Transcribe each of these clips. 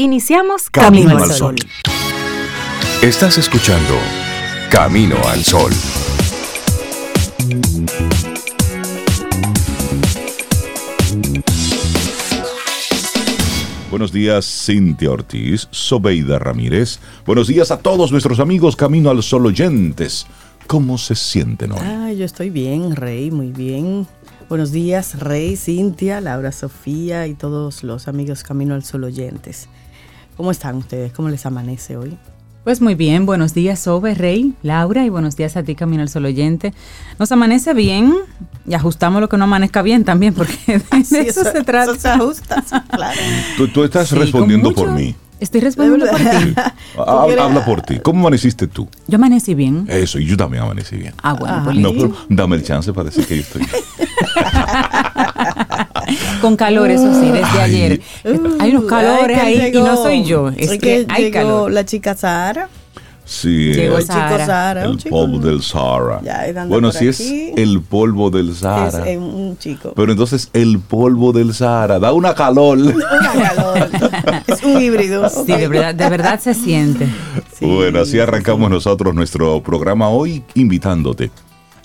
Iniciamos Camino, al Sol. Estás escuchando Camino al Sol. Buenos días, Cintia Ortiz, Sobeida Ramírez. Buenos días a todos nuestros amigos Camino al Sol oyentes. ¿Cómo se sienten hoy? Ah, yo estoy bien, Rey, muy bien. Buenos días, Rey, Cintia, Laura, Sofía y todos los amigos Camino al Sol oyentes. ¿Cómo están ustedes? ¿Cómo les amanece hoy? Pues muy bien, buenos días Sobe, Rey, Laura y buenos días a ti Camino al Sol Oyente. Nos amanece bien y ajustamos lo que no amanezca bien también porque de eso, se trata. Eso se ajusta, claro. Tú, estás respondiendo por mí. Estoy respondiendo por ti. Habla, por ti. ¿Cómo amaneciste tú? Yo amanecí bien. Eso, y yo también amanecí bien. Ah, bueno, pues No, pero dame el chance para decir que yo estoy bien. Con calor, eso sí, desde ayer. hay unos calores ahí y no soy yo. Es que, hay calor. la chica Sara. Sí, Llegó el chico Sahara. El polvo del Sahara. bueno, si es el polvo del Sahara. Es un chico. Pero entonces el polvo del Sahara da una calor. Una calor. es un híbrido. Sí, de verdad, de verdad se siente. bueno, así arrancamos nosotros nuestro programa hoy invitándote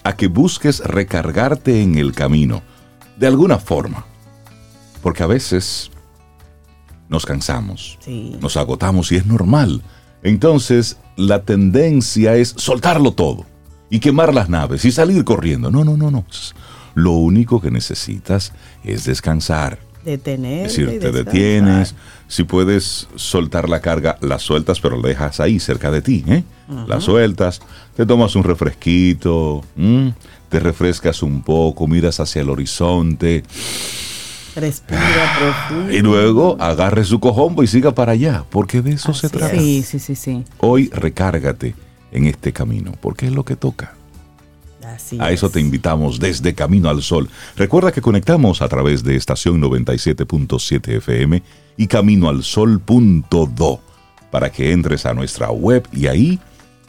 a que busques recargarte en el camino, de alguna forma. Porque a veces nos cansamos, nos agotamos y es normal. Entonces, la tendencia es soltarlo todo y quemar las naves y salir corriendo. No, no, no, no. Lo único que necesitas es descansar. Detener. Es decir, te detienes. Si puedes soltar la carga, la sueltas, pero la dejas ahí, cerca de ti. ¿eh? La sueltas, te tomas un refresquito, te refrescas un poco, miras hacia el horizonte Respira profundo. Y luego agarre su cojombo y siga para allá, porque de eso se trata. Sí, sí, sí, sí. Hoy recárgate en este camino, porque es lo que toca. Así a eso te invitamos desde Camino al Sol. Recuerda que conectamos a través de estación 97.7 FM y caminoalsol.do para que entres a nuestra web y ahí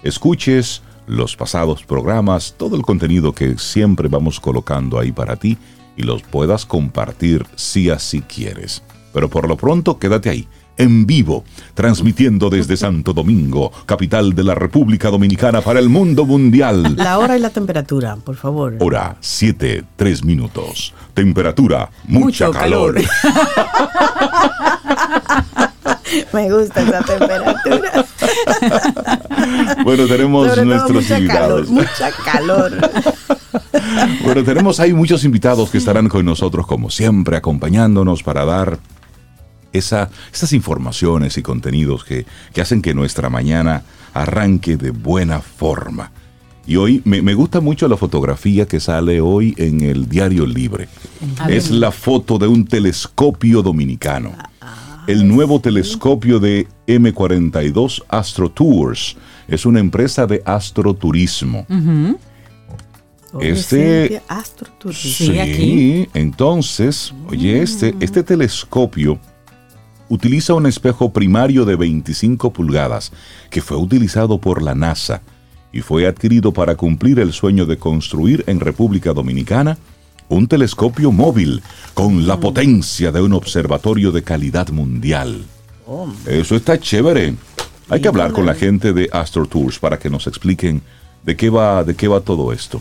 escuches los pasados programas, todo el contenido que siempre vamos colocando ahí para ti y los puedas compartir si así quieres. Pero por lo pronto quédate ahí, en vivo, transmitiendo desde Santo Domingo, capital de la República Dominicana para el mundo mundial. La hora y la temperatura, por favor. Hora 7, 3 minutos. Temperatura, mucha calor. Me gusta esa temperatura. bueno, tenemos nuestros invitados. mucha calor. bueno, tenemos ahí muchos invitados que estarán con nosotros, como siempre, acompañándonos para dar esa, esas informaciones y contenidos que, hacen que nuestra mañana arranque de buena forma. Y hoy me, gusta mucho la fotografía que sale hoy en el Diario Libre. Es la foto de un telescopio dominicano. El nuevo telescopio de M42 Astro Tours. Es una empresa de astroturismo. Este, sí, aquí. entonces, oye, este, este telescopio utiliza un espejo primario de 25 pulgadas que fue utilizado por la NASA y fue adquirido para cumplir el sueño de construir en República Dominicana un telescopio móvil con la mm. potencia de un observatorio de calidad mundial. Eso está chévere. Hay que hablar con la gente de Astro Tours para que nos expliquen de qué va, de qué va todo esto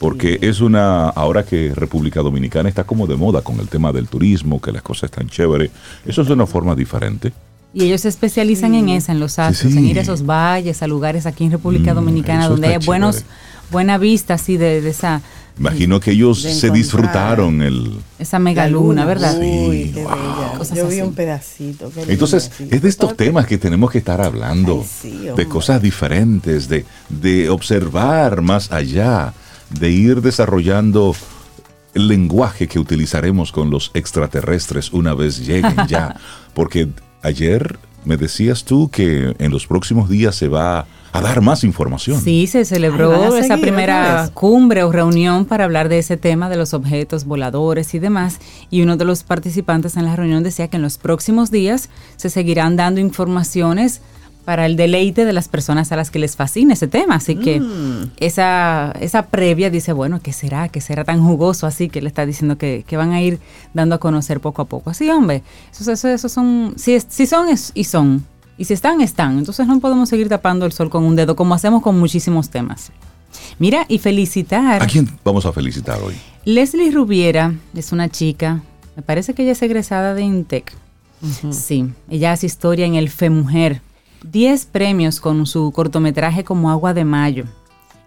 porque es una, ahora que República Dominicana está como de moda con el tema del turismo, que las cosas están chéveres, eso es de una forma diferente. Y ellos se especializan en eso, en los astros, en ir a esos valles, a lugares aquí en República mm, Dominicana donde hay buenos, buena vista así de, esa... Imagino que ellos se disfrutaron el... Esa megaluna, ¿verdad? Sí, Yo vi un pedacito. Entonces, es de estos temas que tenemos que estar hablando, de cosas diferentes, de, de observar más allá de ir desarrollando el lenguaje que utilizaremos con los extraterrestres una vez lleguen ya. Porque ayer me decías tú que en los próximos días se va a dar más información. Sí, se celebró esa primera cumbre o reunión para hablar de ese tema de los objetos voladores y demás. Y uno de los participantes en la reunión decía que en los próximos días se seguirán dando informaciones para el deleite de las personas a las que les fascina ese tema. Así que Mm. esa, esa previa dice, bueno, ¿qué será? ¿Qué será tan jugoso así que le está diciendo que, que van a ir dando a conocer poco a poco? Así, hombre, esos, esos, esos son, si, es- si son es- y son, y si están, están. Entonces no podemos seguir tapando el sol con un dedo como hacemos con muchísimos temas. Mira, y felicitar. ¿A quién vamos a felicitar hoy? Leslie Rubiera es una chica, me parece que ella es egresada de Intec. Sí, ella hace historia en el FEMujer. 10 premios con su cortometraje como Agua de Mayo.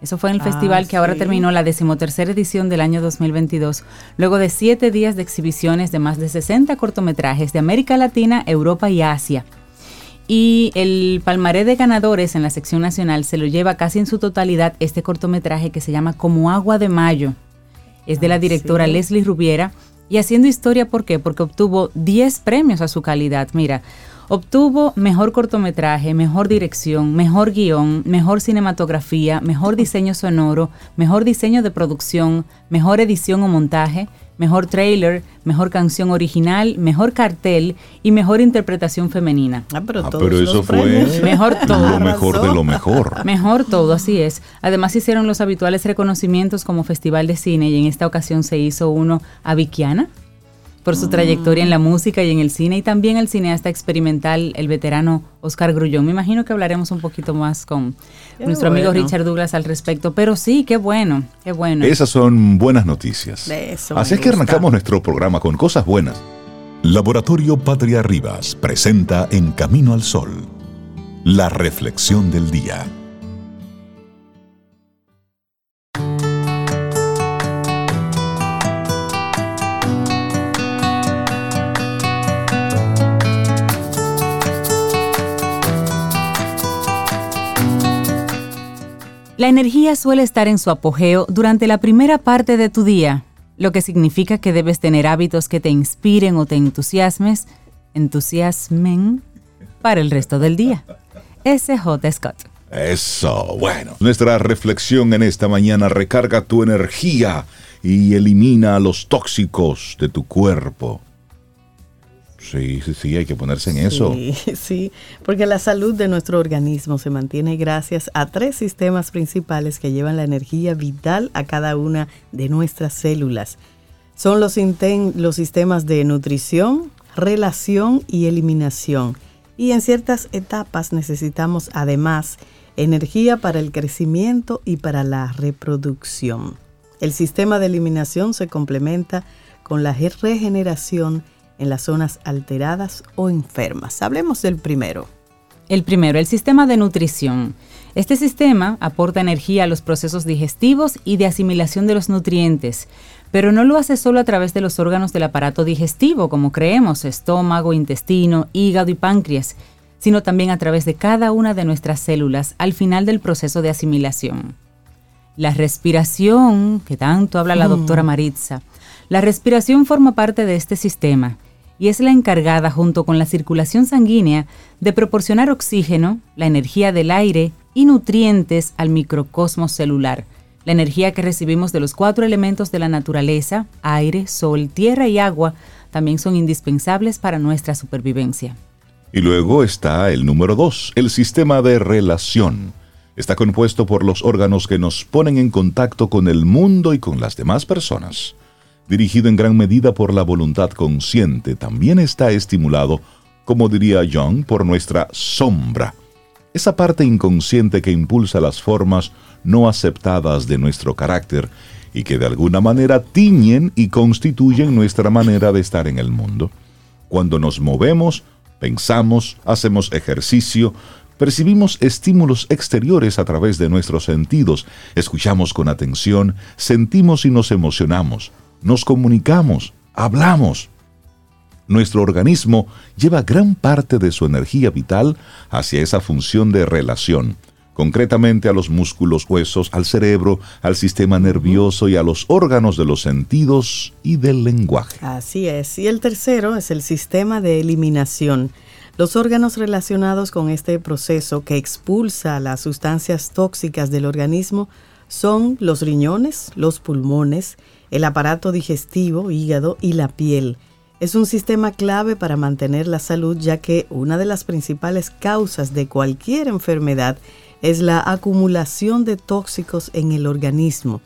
Eso fue en el Ah, festival que ahora terminó la decimotercera edición del año 2022, luego de siete días de exhibiciones de más de 60 cortometrajes de América Latina, Europa y Asia. Y el palmaré de ganadores en la sección nacional se lo lleva casi en su totalidad este cortometraje que se llama Como Agua de Mayo. Es de la Ah, directora sí. Leslie Rubiera. Y haciendo historia, ¿por qué? Porque obtuvo 10 premios a su calidad. Mira, obtuvo mejor cortometraje, mejor dirección, mejor guion, mejor cinematografía, mejor diseño sonoro, mejor diseño de producción, mejor edición o montaje, mejor trailer, mejor canción original, mejor cartel y mejor interpretación femenina. Ah, pero, Ah, pero eso fue. Mejor todo. lo mejor de lo mejor. Mejor todo, así es. Además hicieron los habituales reconocimientos como Festival de Cine y en esta ocasión se hizo uno a Vikiana por su trayectoria en la música y en el cine y también al cineasta experimental, el veterano Oscar Grullón. Me imagino que hablaremos un poquito más con Qué nuestro amigo. Richard Douglas al respecto, pero sí, qué bueno, qué bueno. Esas son buenas noticias. De eso Así es que arrancamos nuestro programa con cosas buenas. Laboratorio Patria Rivas presenta En Camino al Sol, la reflexión del día. La energía suele estar en su apogeo durante la primera parte de tu día, lo que significa que debes tener hábitos que te inspiren o te entusiasmes, entusiasmen para el resto del día. S.J. Scott. Eso, bueno. Nuestra reflexión en esta mañana recarga tu energía y elimina los tóxicos de tu cuerpo. Sí, sí, sí, hay que ponerse en eso. Sí, sí, porque la salud de nuestro organismo se mantiene gracias a tres sistemas principales que llevan la energía vital a cada una de nuestras células. Son los, los sistemas de nutrición, relación y eliminación. Y en ciertas etapas necesitamos además energía para el crecimiento y para la reproducción. El sistema de eliminación se complementa con la ge- regeneración en las zonas alteradas o enfermas. Hablemos del primero. El primero, el sistema de nutrición. Este sistema aporta energía a los procesos digestivos y de asimilación de los nutrientes, pero no lo hace solo a través de los órganos del aparato digestivo, como creemos, estómago, intestino, hígado y páncreas, sino también a través de cada una de nuestras células al final del proceso de asimilación. La respiración, que tanto habla la doctora Maritza, la respiración forma parte de este sistema y es la encargada, junto con la circulación sanguínea, de proporcionar oxígeno, la energía del aire y nutrientes al microcosmos celular, la energía que recibimos de los cuatro elementos de la naturaleza, aire, sol, tierra y agua, también son indispensables para nuestra supervivencia. Y luego está el número dos, el sistema de relación. Está compuesto por los órganos que nos ponen en contacto con el mundo y con las demás personas. Dirigido en gran medida por la voluntad consciente, también está estimulado, como diría Jung, por nuestra sombra. Esa parte inconsciente que impulsa las formas no aceptadas de nuestro carácter y que de alguna manera tiñen y constituyen nuestra manera de estar en el mundo. Cuando nos movemos, pensamos, hacemos ejercicio, percibimos estímulos exteriores a través de nuestros sentidos, escuchamos con atención, sentimos y nos emocionamos, nos comunicamos, hablamos. Nuestro organismo lleva gran parte de su energía vital hacia esa función de relación, concretamente a los músculos, huesos, al cerebro, al sistema nervioso y a los órganos de los sentidos y del lenguaje. Así es. Y el tercero es el sistema de eliminación. Los órganos relacionados con este proceso que expulsa las sustancias tóxicas del organismo son los riñones, los pulmones, el aparato digestivo, hígado y la piel. Es un sistema clave para mantener la salud ya que una de las principales causas de cualquier enfermedad es la acumulación de tóxicos en el organismo.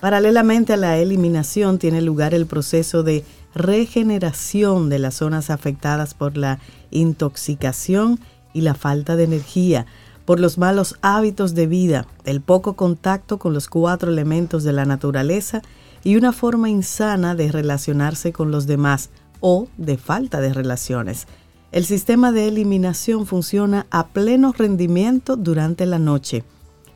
Paralelamente a la eliminación tiene lugar el proceso de regeneración de las zonas afectadas por la intoxicación y la falta de energía, por los malos hábitos de vida, el poco contacto con los cuatro elementos de la naturaleza y una forma insana de relacionarse con los demás o de falta de relaciones. El sistema de eliminación funciona a pleno rendimiento durante la noche.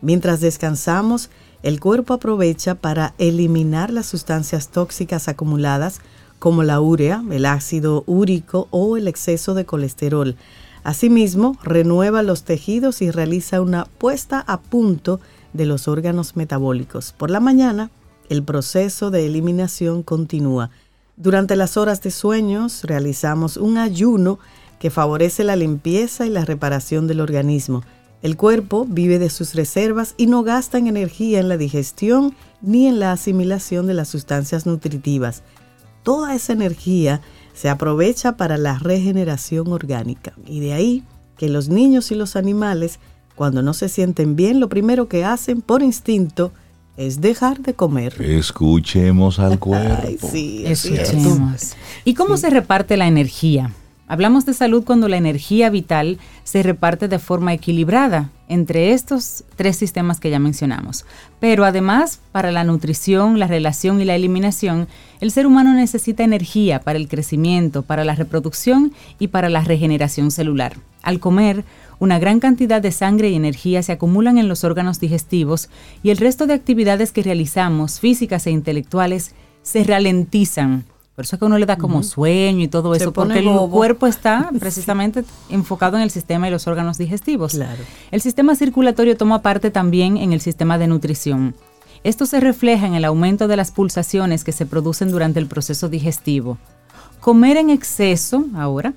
Mientras descansamos, el cuerpo aprovecha para eliminar las sustancias tóxicas acumuladas como la urea, el ácido úrico o el exceso de colesterol. Asimismo, renueva los tejidos y realiza una puesta a punto de los órganos metabólicos. Por la mañana, el proceso de eliminación continúa. Durante las horas de sueños realizamos un ayuno que favorece la limpieza y la reparación del organismo. El cuerpo vive de sus reservas y no gasta en energía en la digestión ni en la asimilación de las sustancias nutritivas toda esa energía se aprovecha para la regeneración orgánica. Y de ahí que los niños y los animales, cuando no se sienten bien, lo primero que hacen por instinto es dejar de comer. Escuchemos al cuerpo. sí, Escuchemos. ¿Y cómo se reparte la energía? Hablamos de salud cuando la energía vital se reparte de forma equilibrada entre estos tres sistemas que ya mencionamos. Pero además, para la nutrición, la relación y la eliminación, el ser humano necesita energía para el crecimiento, para la reproducción y para la regeneración celular. Al comer, una gran cantidad de sangre y energía se acumulan en los órganos digestivos y el resto de actividades que realizamos, físicas e intelectuales, se ralentizan por eso es que uno le da como sueño y todo eso, porque el cuerpo está precisamente enfocado en el sistema y los órganos digestivos. El sistema circulatorio toma parte también en el sistema de nutrición. Esto se refleja en el aumento de las pulsaciones que se producen durante el proceso digestivo. Comer en exceso, ahora,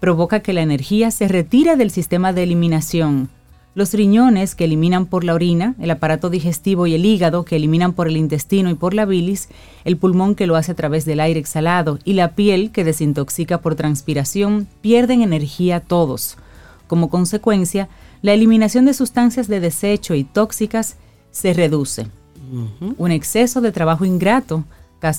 provoca que la energía se retire del sistema de eliminación, los riñones que eliminan por la orina, el aparato digestivo y el hígado que eliminan por el intestino y por la bilis, el pulmón que lo hace a través del aire exhalado y la piel que desintoxica por transpiración, pierden energía todos. Como consecuencia, la eliminación de sustancias de desecho y tóxicas se reduce. Un exceso de trabajo ingrato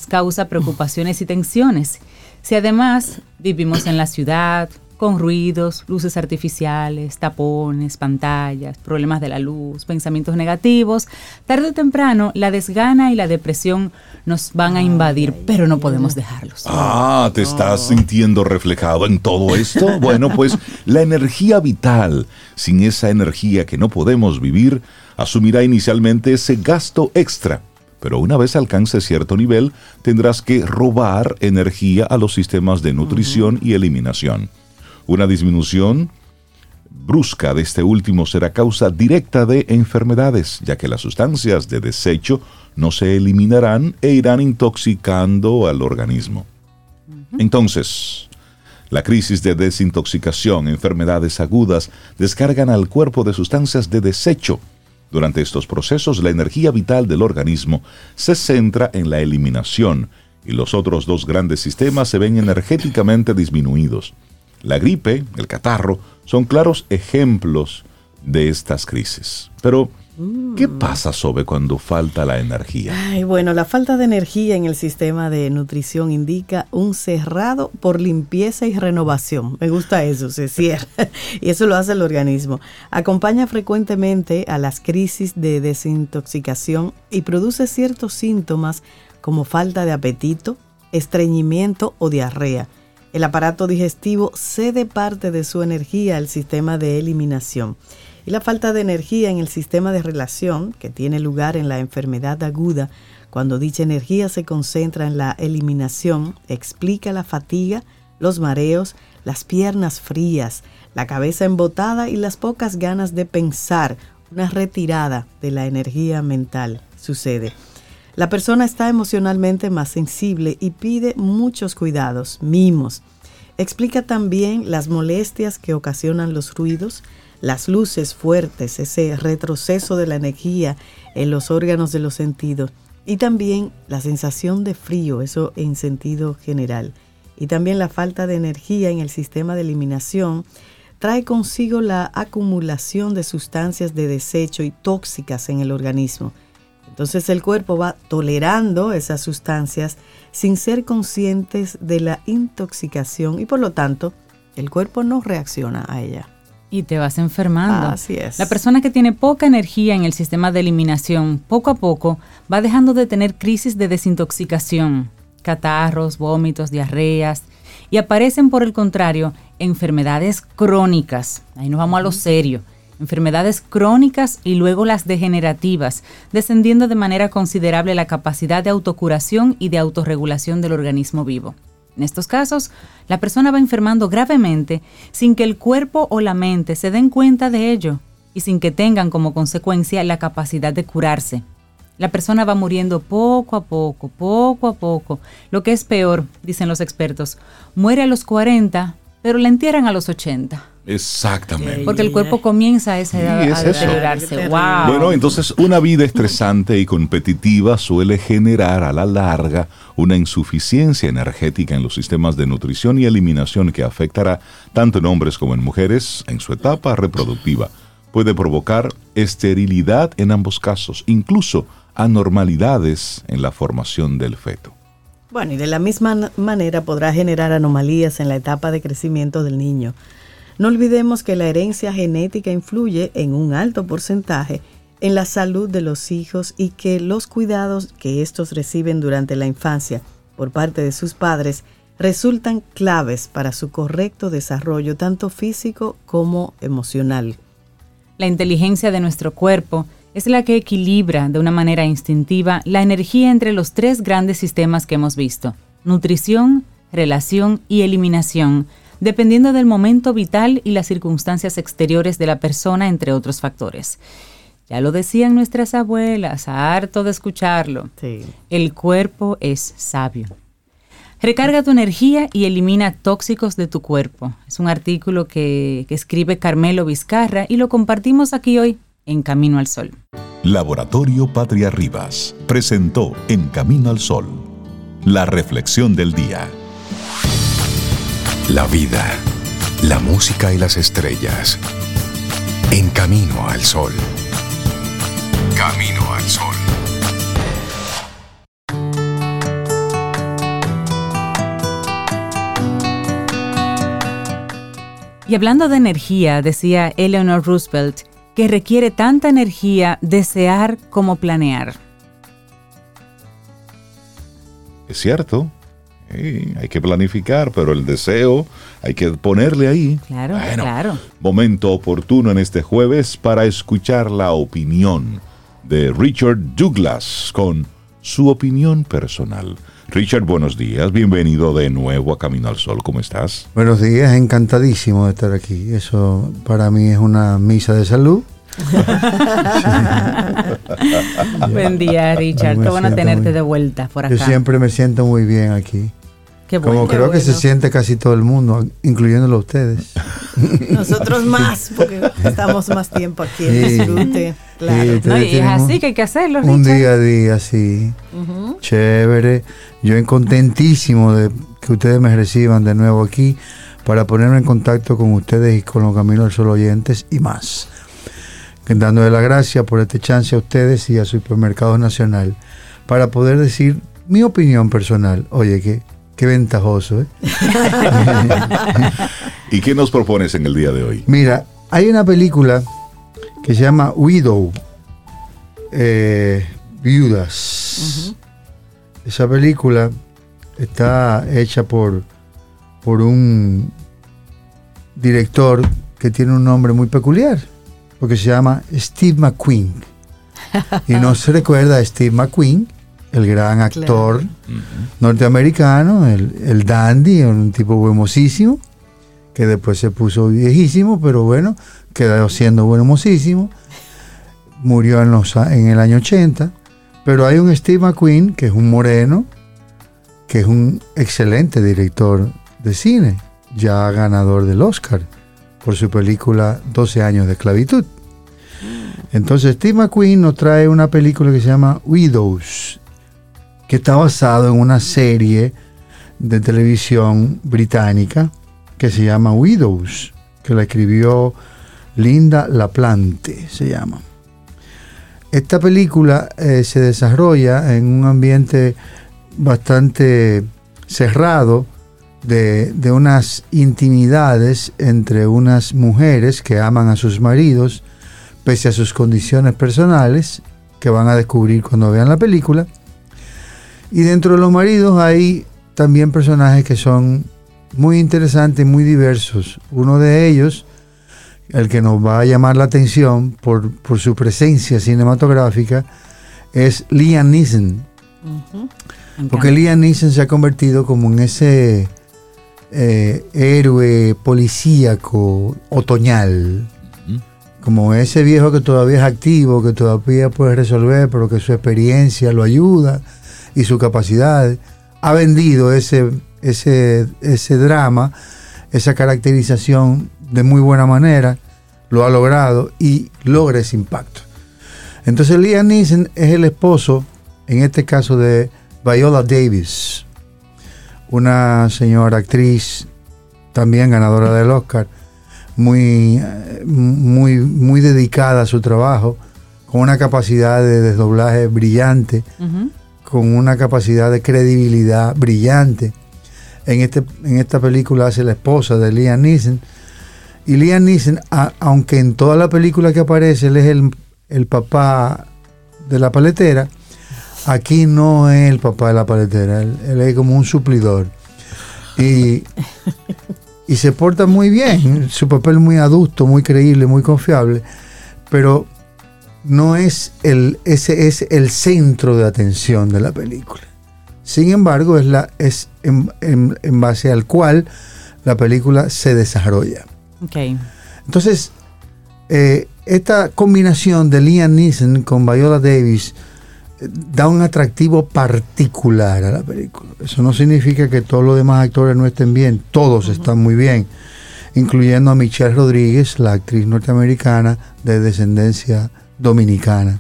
causa preocupaciones y tensiones. Si además vivimos en la ciudad, con ruidos, luces artificiales, tapones, pantallas, problemas de la luz, pensamientos negativos, tarde o temprano la desgana y la depresión nos van a invadir, pero no podemos dejarlos. Ah, ¿te estás sintiendo reflejado en todo esto? Bueno, pues la energía vital, sin esa energía que no podemos vivir, asumirá inicialmente ese gasto extra pero una vez alcance cierto nivel, tendrás que robar energía a los sistemas de nutrición y eliminación. Una disminución brusca de este último será causa directa de enfermedades, ya que las sustancias de desecho no se eliminarán e irán intoxicando al organismo. Entonces, la crisis de desintoxicación, enfermedades agudas, descargan al cuerpo de sustancias de desecho. Durante estos procesos, la energía vital del organismo se centra en la eliminación y los otros dos grandes sistemas se ven energéticamente disminuidos. La gripe, el catarro, son claros ejemplos de estas crisis. Pero, ¿qué pasa, Sobe, cuando falta la energía? Ay, bueno, la falta de energía en el sistema de nutrición indica un cerrado por limpieza y renovación. Me gusta eso, se cierra. y eso lo hace el organismo. Acompaña frecuentemente a las crisis de desintoxicación y produce ciertos síntomas como falta de apetito, estreñimiento o diarrea el aparato digestivo cede parte de su energía al sistema de eliminación. Y la falta de energía en el sistema de relación, que tiene lugar en la enfermedad aguda, cuando dicha energía se concentra en la eliminación, explica la fatiga, los mareos, las piernas frías, la cabeza embotada y las pocas ganas de pensar, una retirada de la energía mental sucede. La persona está emocionalmente más sensible y pide muchos cuidados, mimos. Explica también las molestias que ocasionan los ruidos, las luces fuertes, ese retroceso de la energía en los órganos de los sentidos y también la sensación de frío, eso en sentido general. y también la falta de energía en el sistema de eliminación trae consigo la acumulación de sustancias de desecho y tóxicas en el organismo. Entonces el cuerpo va tolerando esas sustancias sin ser conscientes de la intoxicación y por lo tanto el cuerpo no reacciona a ella. Y te vas enfermando. Así es. La persona que tiene poca energía en el sistema de eliminación, poco a poco va dejando de tener crisis de desintoxicación, catarros, vómitos, diarreas, y aparecen por el contrario enfermedades crónicas. Ahí nos vamos a lo serio. Enfermedades crónicas y luego las degenerativas, descendiendo de manera considerable la capacidad de autocuración y de autorregulación del organismo vivo. En estos casos, la persona va enfermando gravemente sin que el cuerpo o la mente se den cuenta de ello y sin que tengan como consecuencia la capacidad de curarse. La persona va muriendo poco a poco, poco a poco. Lo que es peor, dicen los expertos, muere a los 40, pero la entierran a los 80. Exactamente. Porque el cuerpo comienza a esa edad Sí, es a deteriorarse. Wow. Bueno, entonces una vida estresante y competitiva suele generar a la larga una insuficiencia energética en los sistemas de nutrición y eliminación que afectará tanto en hombres como en mujeres en su etapa reproductiva. Puede provocar esterilidad en ambos casos, incluso anormalidades en la formación del feto. Bueno, y de la misma manera podrá generar anomalías en la etapa de crecimiento del niño. No olvidemos que la herencia genética influye en un alto porcentaje en la salud de los hijos y que los cuidados que estos reciben durante la infancia por parte de sus padres resultan claves para su correcto desarrollo tanto físico como emocional. La inteligencia de nuestro cuerpo es la que equilibra de una manera instintiva la energía entre los tres grandes sistemas que hemos visto, nutrición, relación y eliminación, dependiendo del momento vital y las circunstancias exteriores de la persona, entre otros factores. Ya lo decían nuestras abuelas, harto de escucharlo. Sí. El cuerpo es sabio. Recarga tu energía y elimina tóxicos de tu cuerpo. Es un artículo que, que escribe Carmelo Vizcarra y lo compartimos aquí hoy en Camino al Sol. Laboratorio Patria Rivas presentó En Camino al Sol, la reflexión del día. La vida, la música y las estrellas. En camino al sol. Camino al sol. Y hablando de energía, decía Eleanor Roosevelt, que requiere tanta energía desear como planear. Es cierto, sí, hay que planificar, pero el deseo hay que ponerle ahí. Claro, Bueno, claro. Momento oportuno en este jueves para escuchar la opinión de Richard Douglas con su opinión personal. Richard, buenos días, bienvenido de nuevo a Camino al Sol, ¿cómo estás? Buenos días, encantadísimo de estar aquí. Eso para mí es una misa de salud. Buen día, Richard. Qué bueno tenerte muy- de vuelta por acá. Yo siempre me siento muy bien aquí. Qué bueno. Como Qué creo que se siente casi todo el mundo, incluyéndolo a ustedes. Nosotros más, porque estamos más tiempo aquí en Sí. disfrute. Claro. Sí, No, ustedes y es así que hay que hacerlo, Un Richard. día a día, sí. Chévere. Yo en contentísimo de que ustedes me reciban de nuevo aquí para ponerme en contacto con ustedes y con los Caminos del Sol oyentes y más. Dándole las gracias por este chance a ustedes y a Supermercados Nacional para poder decir mi opinión personal. Oye, qué, qué ventajoso, ¿eh? ¿Y qué nos propones en el día de hoy? Mira, hay una película que se llama Widow, eh, Viudas. Esa película está hecha por, por un director que tiene un nombre muy peculiar, porque se llama Steve McQueen. Y no se recuerda a Steve McQueen, el gran actor norteamericano, el, el dandy, un tipo hermosísimo, que después se puso viejísimo, pero bueno, quedó siendo hermosísimo. Murió en, los, en el año 80. Pero hay un Steve McQueen, que es un moreno, que es un excelente director de cine, ya ganador del Oscar por su película 12 años de esclavitud. Entonces Steve McQueen nos trae una película que se llama Widows, que está basado en una serie de televisión británica que se llama Widows, que la escribió Linda Laplante, se llama. Esta película eh, se desarrolla en un ambiente bastante cerrado de, de, unas intimidades entre unas mujeres que aman a sus maridos pese a sus condiciones personales que van a descubrir cuando vean la película. Y dentro de los maridos hay también personajes que son muy interesantes, muy diversos. Uno de ellos, el que nos va a llamar la atención por, por su presencia cinematográfica, es Liam Neeson. Porque Liam Neeson se ha convertido como en ese eh, héroe policíaco otoñal. Como ese viejo que todavía es activo, que todavía puede resolver, pero que su experiencia lo ayuda y su capacidad. Ha vendido ese, ese, ese drama, esa caracterización de muy buena manera, lo ha logrado y logra ese impacto. Entonces Liam Neeson es el esposo, en este caso de Viola Davis, una señora actriz, también ganadora del Oscar, muy, muy, muy dedicada a su trabajo, con una capacidad de desdoblaje brillante. Con una capacidad de credibilidad brillante. En, este, en esta película hace la esposa de Liam Neeson. Y Liam Neeson, aunque en toda la película que aparece él es el, el papá de la paletera, aquí no es el papá de la paletera, él, él es como un suplidor. Y, y, se porta muy bien, su papel muy adusto, muy creíble, muy confiable, pero no es el, ese es el centro de atención de la película. Sin embargo, es, la, es en, en, en base al cual la película se desarrolla. Okay. Entonces, eh, esta combinación de Liam Neeson con Viola Davis eh, da un atractivo particular a la película. Eso no significa que todos los demás actores no estén bien, todos uh -huh. están muy bien, incluyendo a Michelle Rodríguez, la actriz norteamericana de descendencia dominicana,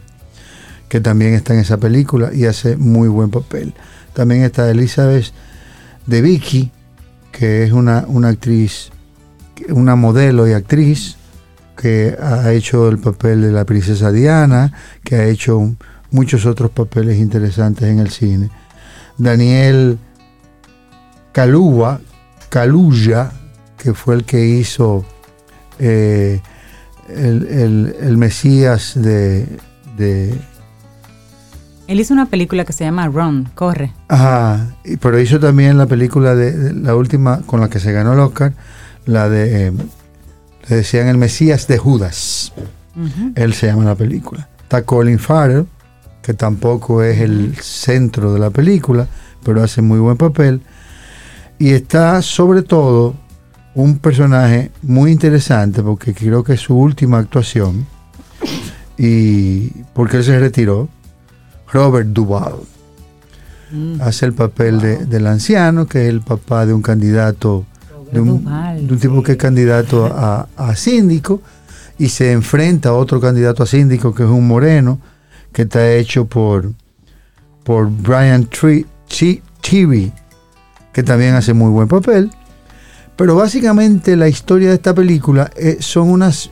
que también está en esa película y hace muy buen papel. También está Elizabeth de Vicky, que es una, una actriz, una modelo y actriz que ha hecho el papel de la princesa Diana, que ha hecho muchos otros papeles interesantes en el cine. Daniel Kaluuya, Kaluuya que fue el que hizo eh, el, el, el, Mesías de, de, Él hizo una película que se llama Run, Corre. Ajá, pero hizo también la película de, de la última con la que se ganó el Oscar, la de, eh, le decían El Mesías de Judas. Uh -huh. Él se llama la película. Está Colin Farrell, que tampoco es el centro de la película, pero hace muy buen papel. Y está sobre todo un personaje muy interesante, porque creo que es su última actuación, y porque él se retiró, Robert Duvall. Mm. Hace el papel wow. de, del anciano, que es el papá de un candidato, de un, Duval, de un, tipo sí. que es candidato a, a síndico, y se enfrenta a otro candidato a síndico, que es un moreno, que está hecho por, por Brian Cheery, que también hace muy buen papel. Pero básicamente la historia de esta película eh, son unas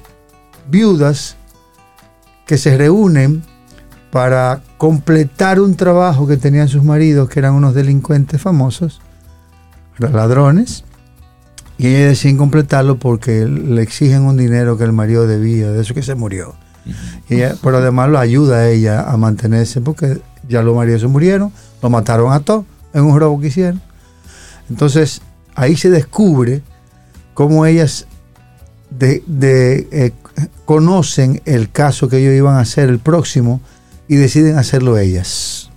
viudas que se reúnen para completar un trabajo que tenían sus maridos, que eran unos delincuentes famosos, ladrones, y ellas deciden completarlo porque le exigen un dinero que el marido debía, de eso que se murió. Y ella, pero además lo ayuda a ella a mantenerse porque ya los maridos se murieron, lo mataron a todos en un robo que hicieron. Entonces ahí se descubre cómo ellas de, de, eh, conocen el caso que ellos iban a hacer el próximo y deciden hacerlo ellas.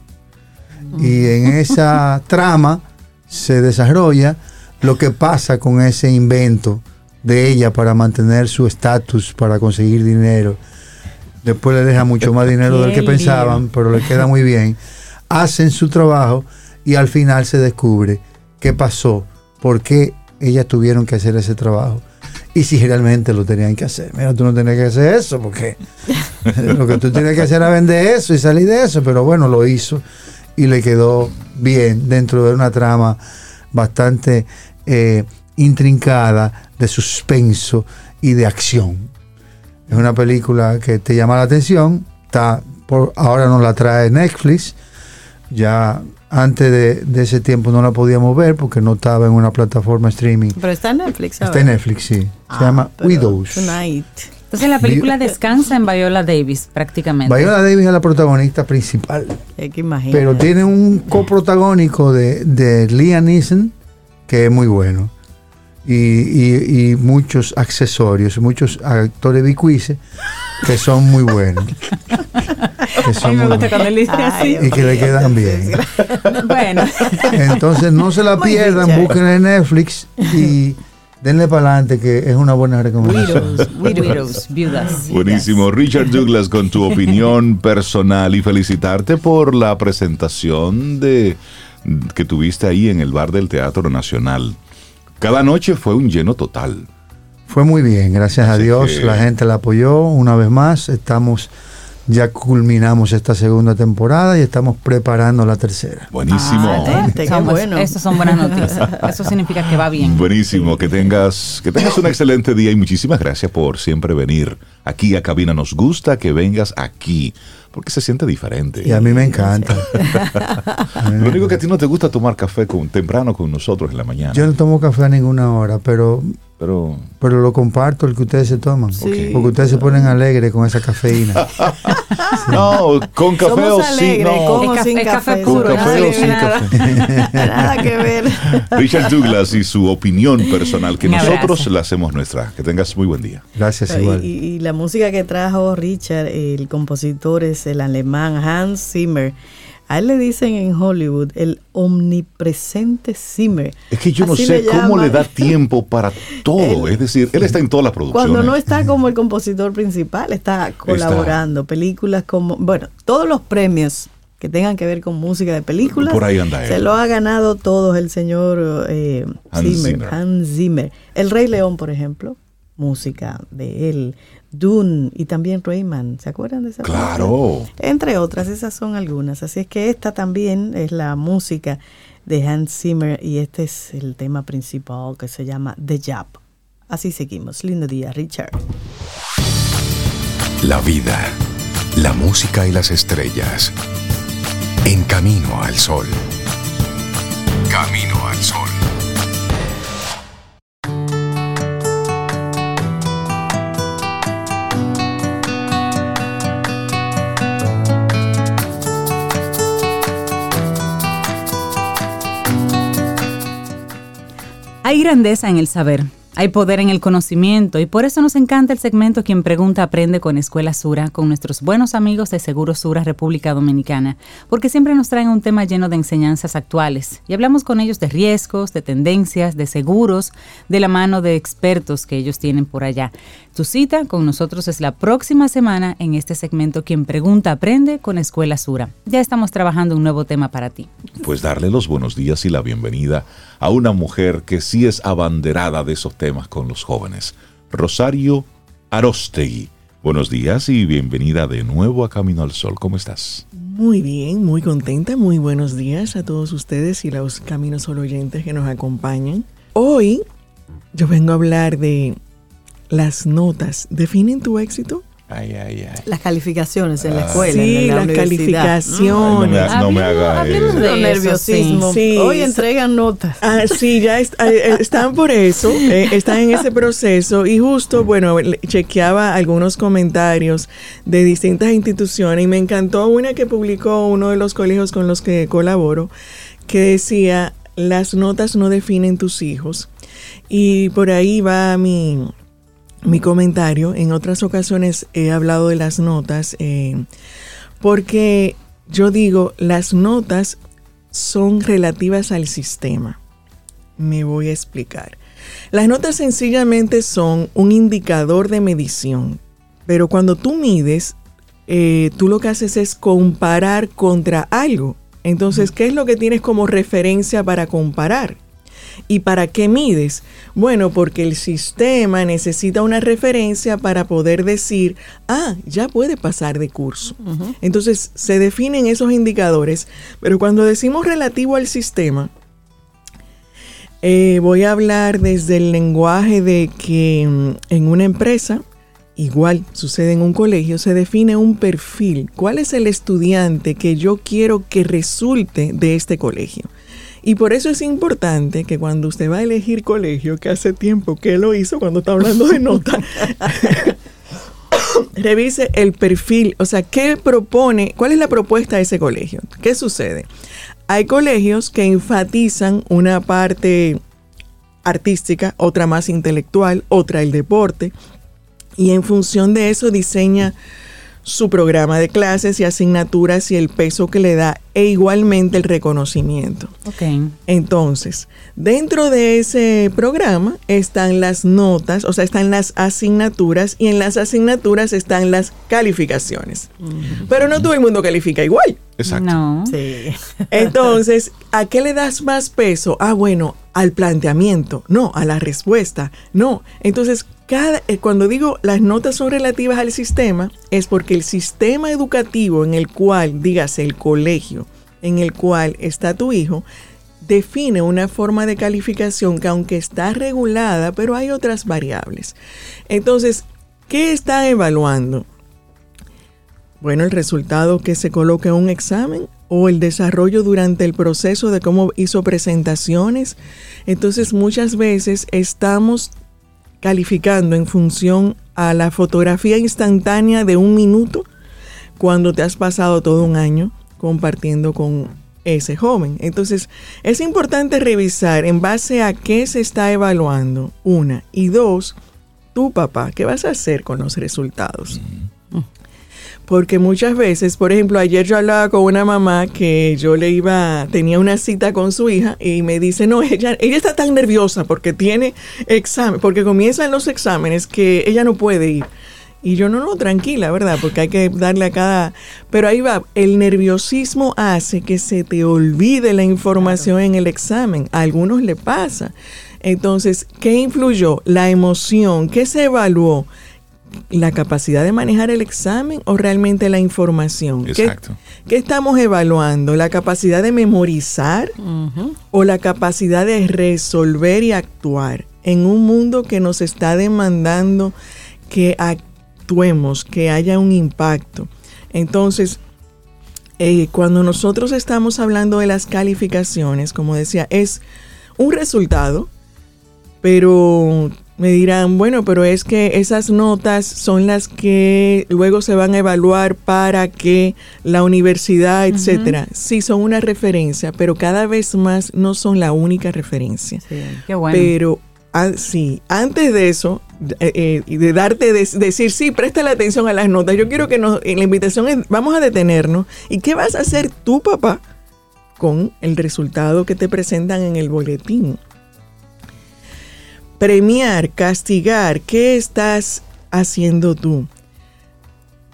Y en esa trama se desarrolla lo que pasa con ese invento de ella para mantener su estatus, para conseguir dinero después le deja mucho más dinero del que pensaban, pero le queda muy bien. Hacen su trabajo y al final se descubre qué pasó, por qué ellas tuvieron que hacer ese trabajo y si realmente lo tenían que hacer. Mira, tú no tenías que hacer eso porque lo que tú tenías que hacer era vender eso y salir de eso, pero bueno, lo hizo y le quedó bien dentro de una trama bastante eh, intrincada de suspenso y de acción. Es una película que te llama la atención, está por, ahora nos la trae Netflix, ya antes de, de ese tiempo no la podíamos ver porque no estaba en una plataforma streaming. Pero está en Netflix. Está en Netflix, sí. Se Ah, llama Widows. Tonight. Entonces la película descansa en Viola Davis prácticamente. Viola Davis es la protagonista principal, Es que imagina. pero tiene un coprotagónico de, de Liam Neeson que es muy bueno. Y, y- y muchos accesorios, muchos actores bicuices que son muy buenos. Que A mí son me muy gusta cuando él dice así. Y que le quedan bien. Bueno, Entonces no se la Muy pierdan, busquen en Netflix y denle para adelante que es una buena recomendación. Widows, Widows, viudas. Buenísimo. Richard Douglas, con tu opinión personal y felicitarte por la presentación de que tuviste ahí en el bar del Teatro Nacional. Cada noche fue un lleno total. Fue muy bien, gracias a Dios. que- La gente la apoyó una vez más. Estamos, ya culminamos esta segunda temporada y estamos preparando la tercera. Buenísimo. Ah, Somos- bueno. Eso son buenas noticias. Eso significa que va bien. Buenísimo, que tengas, que tengas un excelente día y muchísimas gracias por siempre venir aquí a Cabina. Nos gusta que vengas aquí, porque se siente diferente. Y a mí me encanta. A mí me Lo único que a ti no te gusta tomar café con, temprano con nosotros en la mañana. Yo no tomo café a ninguna hora, pero, pero pero lo comparto el que ustedes se toman. Sí. Porque ustedes se ponen alegres con esa cafeína. no, con café Somos o alegres, no. Es sin café- es café. café Con puro, café no o sin nada. café. Nada que ver. Richard Douglas y su opinión personal que Un abrazo. nosotros la hacemos nuestra. Que tengas muy buen día. Gracias igual. y- y la música que trajo Richard, el compositor es el alemán Hans Zimmer. A él le dicen en Hollywood el omnipresente Zimmer. Es que yo no sé le cómo le da tiempo para todo. es decir, él está en todas las producciones. Cuando no está como el compositor principal, está colaborando. Películas como, bueno, todos los premios que tengan que ver con música de películas. Por ahí anda Se él. lo ha ganado todos el señor eh, Hans Zimmer, Zimmer. Hans Zimmer. El Rey León, por ejemplo, música de él. Dune y también Rayman. ¿Se acuerdan de esa película? Claro. Entre otras, esas son algunas. Así es que esta también es la música de Hans Zimmer y este es el tema principal que se llama The Job. Así seguimos. Lindo día, Richard. La vida, la música y las estrellas. En camino al sol. Camino al sol. Hay grandeza en el saber, hay poder en el conocimiento y por eso nos encanta el segmento Quien Pregunta Aprende con Escuela Sura, con nuestros buenos amigos de Seguro Sura República Dominicana, porque siempre nos traen un tema lleno de enseñanzas actuales y hablamos con ellos de riesgos, de tendencias, de seguros, de la mano de expertos que ellos tienen por allá. Tu cita con nosotros es la próxima semana en este segmento Quien Pregunta Aprende con Escuela Sura. Ya estamos trabajando un nuevo tema para ti. Pues darle los buenos días y la bienvenida a una mujer que sí es abanderada de esos temas con los jóvenes. Rosario Arostegui. Buenos días y bienvenida de nuevo a Camino al Sol. ¿Cómo estás? Muy bien, muy contenta. Muy buenos días a todos ustedes y los Caminos Sol oyentes que nos acompañan. Hoy yo vengo a hablar de las notas. ¿Definen tu éxito? Ay, ay, ay. Las calificaciones en la escuela. sí, en la las calificaciones. No me haga Hablemos eso. de nerviosismo. sí. Sí, Hoy entregan notas. Ah, sí, ya est- eh, están por eso, eh, están en ese proceso y justo, bueno, chequeaba algunos comentarios de distintas instituciones y me encantó una que publicó uno de los colegios con los que colaboro, que decía, las notas no definen tus hijos. Y por ahí va mi, mi comentario. En otras ocasiones he hablado de las notas eh, porque yo digo, las notas son relativas al sistema. Me voy a explicar. Las notas sencillamente son un indicador de medición, pero cuando tú mides, eh, tú lo que haces es comparar contra algo. Entonces, ¿qué es lo que tienes como referencia para comparar? ¿Y para qué mides? Bueno, porque el sistema necesita una referencia para poder decir, ah, ya puede pasar de curso. Entonces, se definen esos indicadores, pero cuando decimos relativo al sistema, Eh, voy a hablar desde el lenguaje de que mm, en una empresa, igual sucede en un colegio, se define un perfil. ¿Cuál es el estudiante que yo quiero que resulte de este colegio? Y por eso es importante que cuando usted va a elegir colegio, que hace tiempo que lo hizo cuando está hablando de nota, revise el perfil, o sea, ¿qué propone? ¿Cuál es la propuesta de ese colegio? ¿Qué sucede? Hay colegios que enfatizan una parte artística, otra más intelectual, otra el deporte, y en función de eso diseña su programa de clases y asignaturas y el peso que le da e igualmente el reconocimiento. Ok. Entonces, dentro de ese programa están las notas, o sea, están las asignaturas y en las asignaturas están las calificaciones. Pero no todo el mundo califica igual. Exacto. No. Sí. Entonces, ¿a qué le das más peso? Ah, bueno, al planteamiento, no, a la respuesta, no. Entonces, cada, eh, cuando digo las notas son relativas al sistema, es porque el sistema educativo en el cual, dígase, el colegio en el cual está tu hijo, define una forma de calificación que aunque está regulada, pero hay otras variables. Entonces, ¿qué está evaluando? Bueno, el resultado que se coloca en un examen o el desarrollo durante el proceso de cómo hizo presentaciones. Entonces muchas veces estamos calificando en función a la fotografía instantánea de un minuto cuando te has pasado todo un año compartiendo con ese joven. Entonces es importante revisar en base a qué se está evaluando, una, y dos, tu papá, ¿qué vas a hacer con los resultados? Porque muchas veces, por ejemplo, ayer yo hablaba con una mamá que yo le iba, tenía una cita con su hija y me dice, no, ella, ella está tan nerviosa porque tiene examen, porque comienzan los exámenes que ella no puede ir. Y yo no, no, tranquila, ¿verdad? Porque hay que darle a cada... Pero ahí va, el nerviosismo hace que se te olvide la información en el examen. A algunos le pasa. Entonces, ¿qué influyó? La emoción, ¿qué se evaluó? La capacidad de manejar el examen o realmente la información? ¿Qué- Exacto. ¿Qué, estamos evaluando? ¿La capacidad de memorizar o la capacidad de resolver y actuar en un mundo que nos está demandando que actuemos, que haya un impacto? Entonces, eh, cuando nosotros estamos hablando de las calificaciones, como decía, es un resultado, pero me dirán, bueno, pero es que esas notas son las que luego se van a evaluar para que la universidad, etcétera. Sí, son una referencia, pero cada vez más no son la única referencia. Qué bueno. Pero ah, sí, antes de eso, eh, eh, de darte, de, decir, sí, presta la atención a las notas, yo quiero que nos, en la invitación es, vamos a detenernos. ¿Y qué vas a hacer tú, papá, con el resultado que te presentan en el boletín? Premiar, castigar, ¿qué estás haciendo tú?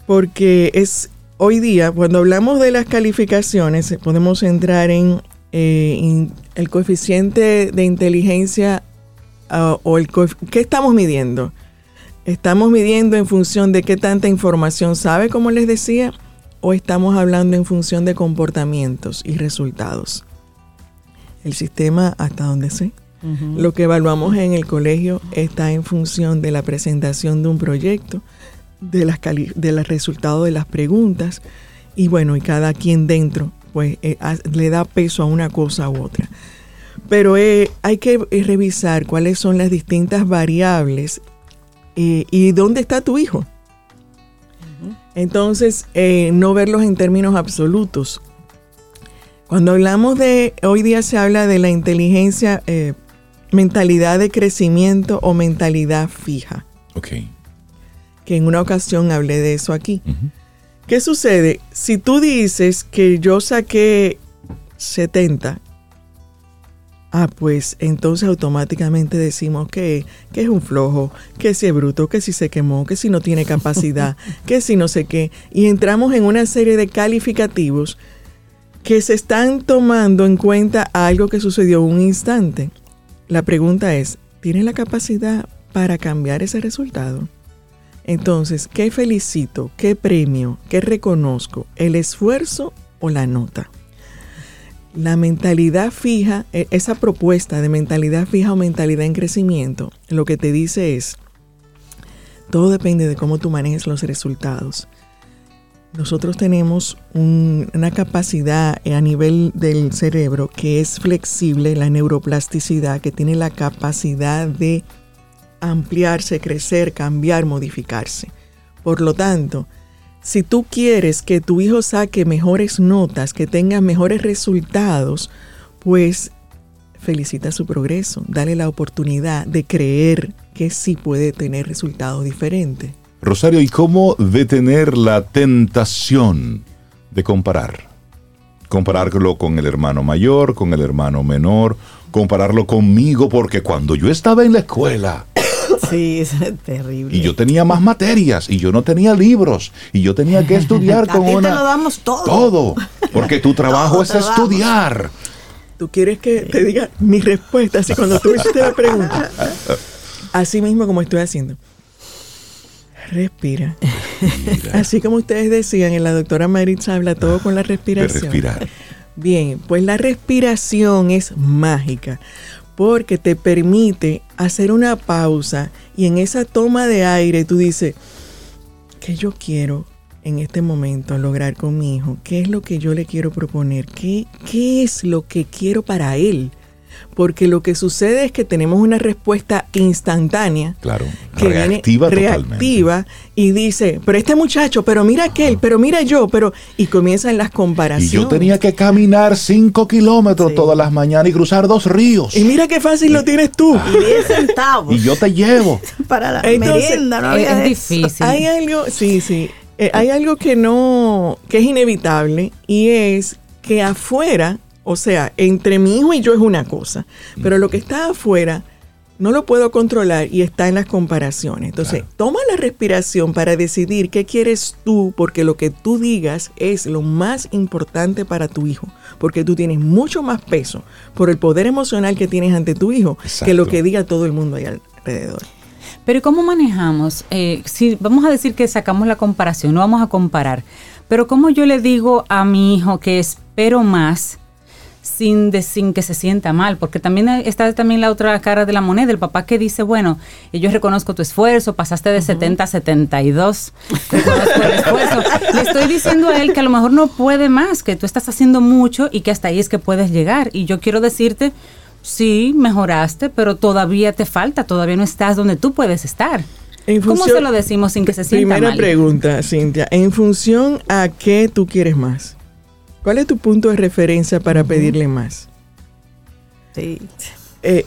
Porque es hoy día, cuando hablamos de las calificaciones, podemos entrar en, eh, el coeficiente de inteligencia ah, o el ¿qué estamos midiendo? ¿Estamos midiendo en función de qué tanta información sabe, como les decía? ¿O estamos hablando en función de comportamientos y resultados? El sistema, hasta donde sé, lo que evaluamos en el colegio está en función de la presentación de un proyecto, de las de los resultados de las preguntas y bueno, y cada quien dentro pues eh, le da peso a una cosa u otra. Pero eh, hay que eh, revisar cuáles son las distintas variables eh, y dónde está tu hijo. Entonces, no verlos en términos absolutos. Cuando hablamos de, hoy día se habla de la inteligencia, eh, mentalidad de crecimiento o mentalidad fija, Ok. que en una ocasión hablé de eso aquí. ¿Qué sucede? Si tú dices que yo saqué 70, ah, pues entonces automáticamente decimos que, que es un flojo, que si es bruto, que si se quemó, que si no tiene capacidad, que si no sé qué. Y entramos en una serie de calificativos que se están tomando en cuenta algo que sucedió un instante. La pregunta es, ¿tienes la capacidad para cambiar ese resultado? Entonces, ¿qué felicito? ¿Qué premio? ¿Qué reconozco? ¿El esfuerzo o la nota? la mentalidad fija, e- esa propuesta de mentalidad fija o mentalidad en crecimiento, lo que te dice es, todo depende de cómo tú manejes los resultados. Nosotros tenemos un- una capacidad a nivel del cerebro que es flexible, la neuroplasticidad, que tiene la capacidad de ampliarse, crecer, cambiar, modificarse. Por lo tanto, si tú quieres que tu hijo saque mejores notas, que tenga mejores resultados, pues felicita su progreso, dale la oportunidad de creer que sí puede tener resultados diferentes. Rosario, ¿y cómo detener la tentación de comparar? Compararlo con el hermano mayor, con el hermano menor, compararlo conmigo, porque cuando yo estaba en la escuela Sí, es terrible. y yo tenía más materias y yo no tenía libros y yo tenía que estudiar A con ti te una... lo damos todo. Todo, porque tu trabajo es estudiar. Tú quieres que te diga mi respuesta, así cuando tú hiciste la pregunta. Así mismo como estoy haciendo. Respira. Así como ustedes decían, y la doctora Maritza habla todo con la De respiración. respirar. Bien, pues la respiración es mágica porque te permite hacer una pausa y en esa toma de aire tú dices, ¿qué yo quiero en este momento lograr con mi hijo? ¿Qué es lo que yo le quiero proponer? ¿Qué, qué es lo que quiero para él? Porque lo que sucede es que tenemos una respuesta instantánea Claro. que reactiva viene totalmente. reactiva y dice, pero este muchacho, pero mira aquel, pero mira yo, pero y comienzan las Y comparaciones. yo tenía que caminar cinco kilómetros Sí. todas las mañanas y cruzar dos ríos. Y mira qué fácil lo tienes tú. Y 10 centavos Y yo te llevo. para la Entonces, merienda, no es, difícil. Hay algo, sí, sí. Eh, hay algo que no, que es inevitable y es que afuera, o sea, entre mi hijo y yo es una cosa, pero lo que está afuera no lo puedo controlar y está en las comparaciones. Entonces, Claro. toma la respiración para decidir qué quieres tú, porque lo que tú digas es lo más importante para tu hijo, porque tú tienes mucho más peso por el poder emocional que tienes ante tu hijo que lo que diga todo el mundo ahí alrededor. Pero ¿cómo manejamos? Eh, si vamos a decir que sacamos la comparación, no vamos a comparar, pero ¿cómo yo le digo a mi hijo que espero más sin, de- sin que se sienta mal? Porque también está también la otra cara de la moneda, el papá que dice, bueno, eh, yo reconozco tu esfuerzo, pasaste de 70 a 72, reconozco el esfuerzo. Le estoy diciendo a él que a lo mejor no puede más, que tú estás haciendo mucho y que hasta ahí es que puedes llegar. Y yo quiero decirte, sí, mejoraste, pero todavía te falta, todavía no estás donde tú puedes estar. En ¿Cómo se lo decimos sin que se sienta Primera mal? pregunta, Cintia. En función a qué tú quieres más. ¿Cuál es tu punto de referencia para pedirle más? Sí. Eh,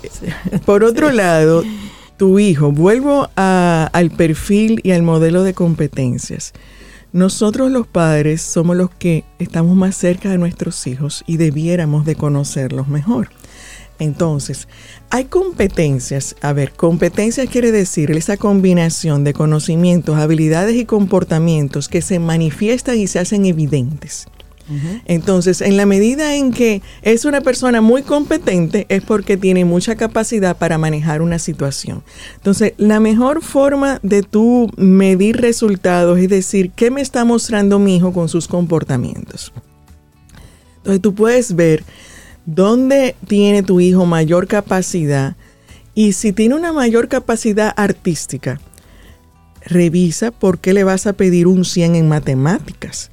por otro lado, tu hijo, vuelvo a- al perfil y al modelo de competencias. Nosotros los padres somos los que estamos más cerca de nuestros hijos y debiéramos de conocerlos mejor. Entonces, hay competencias. A ver, competencias quiere decir esa combinación de conocimientos, habilidades y comportamientos que se manifiestan y se hacen evidentes. Entonces, en la medida en que es una persona muy competente, es porque tiene mucha capacidad para manejar una situación. Entonces, la mejor forma de tú medir resultados es decir, ¿qué me está mostrando mi hijo con sus comportamientos? Entonces, tú puedes ver dónde tiene tu hijo mayor capacidad y si tiene una mayor capacidad artística, revisa por qué le vas a pedir un 100 en matemáticas.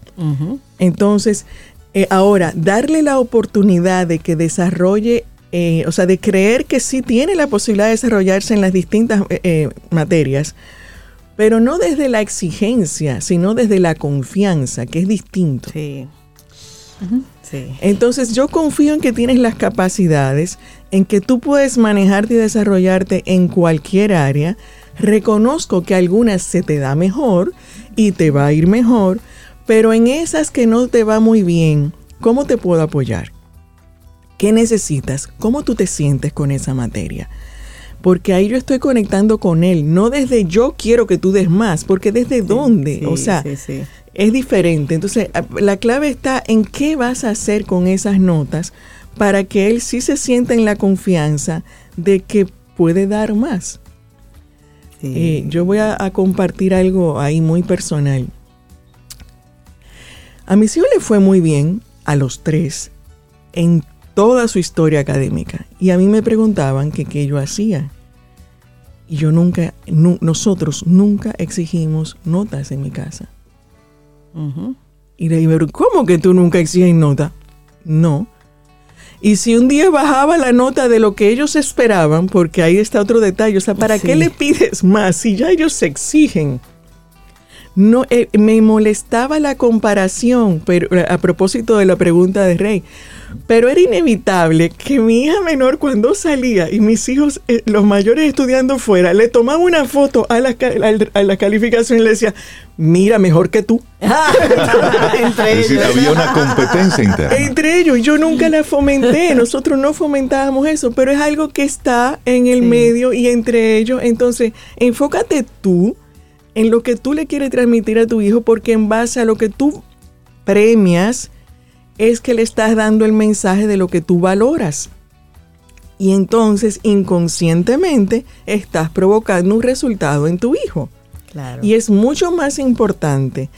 Entonces, eh, ahora, darle la oportunidad de que desarrolle, eh, o sea, de creer que sí tiene la posibilidad de desarrollarse en las distintas eh, eh, materias, pero no desde la exigencia, sino desde la confianza, que es distinto. Sí. Sí. Entonces yo confío en que tienes las capacidades, en que tú puedes manejarte y desarrollarte en cualquier área. Reconozco que algunas se te da mejor y te va a ir mejor, pero en esas que no te va muy bien, ¿cómo te puedo apoyar? ¿Qué necesitas? ¿Cómo tú te sientes con esa materia? Porque ahí yo estoy conectando con él, no desde yo quiero que tú des más, porque desde dónde, Sí, o sea, sí, es diferente. Entonces, la clave está en qué vas a hacer con esas notas para que él sí se sienta en la confianza de que puede dar más. Eh, yo voy a, a compartir algo ahí muy personal. A mis hijos le fue muy bien, a los tres, en toda su historia académica. Y a mí me preguntaban que qué yo hacía. Y yo nunca, nosotros nunca exigimos notas en mi casa. Y le digo, ¿cómo que tú nunca exiges nota? No. Y si un día bajaba la nota de lo que ellos esperaban, porque ahí está otro detalle, o sea, ¿para qué le pides más si ya ellos exigen? No, eh, me molestaba la comparación, pero a propósito de la pregunta de Rey, pero era inevitable que mi hija menor cuando salía y mis hijos, eh, los mayores estudiando fuera, le tomaba una foto a la, a la calificación y le decía, mira, mejor que tú. Entre es decir, había una competencia interna. Entre ellos, yo nunca la fomenté, nosotros no fomentábamos eso, pero es algo que está en el medio y entre ellos. Entonces, enfócate tú en lo que tú le quieres transmitir a tu hijo, porque en base a lo que tú premias, es que le estás dando el mensaje de lo que tú valoras. Y entonces inconscientemente estás provocando un resultado en tu hijo. Y es mucho más importante,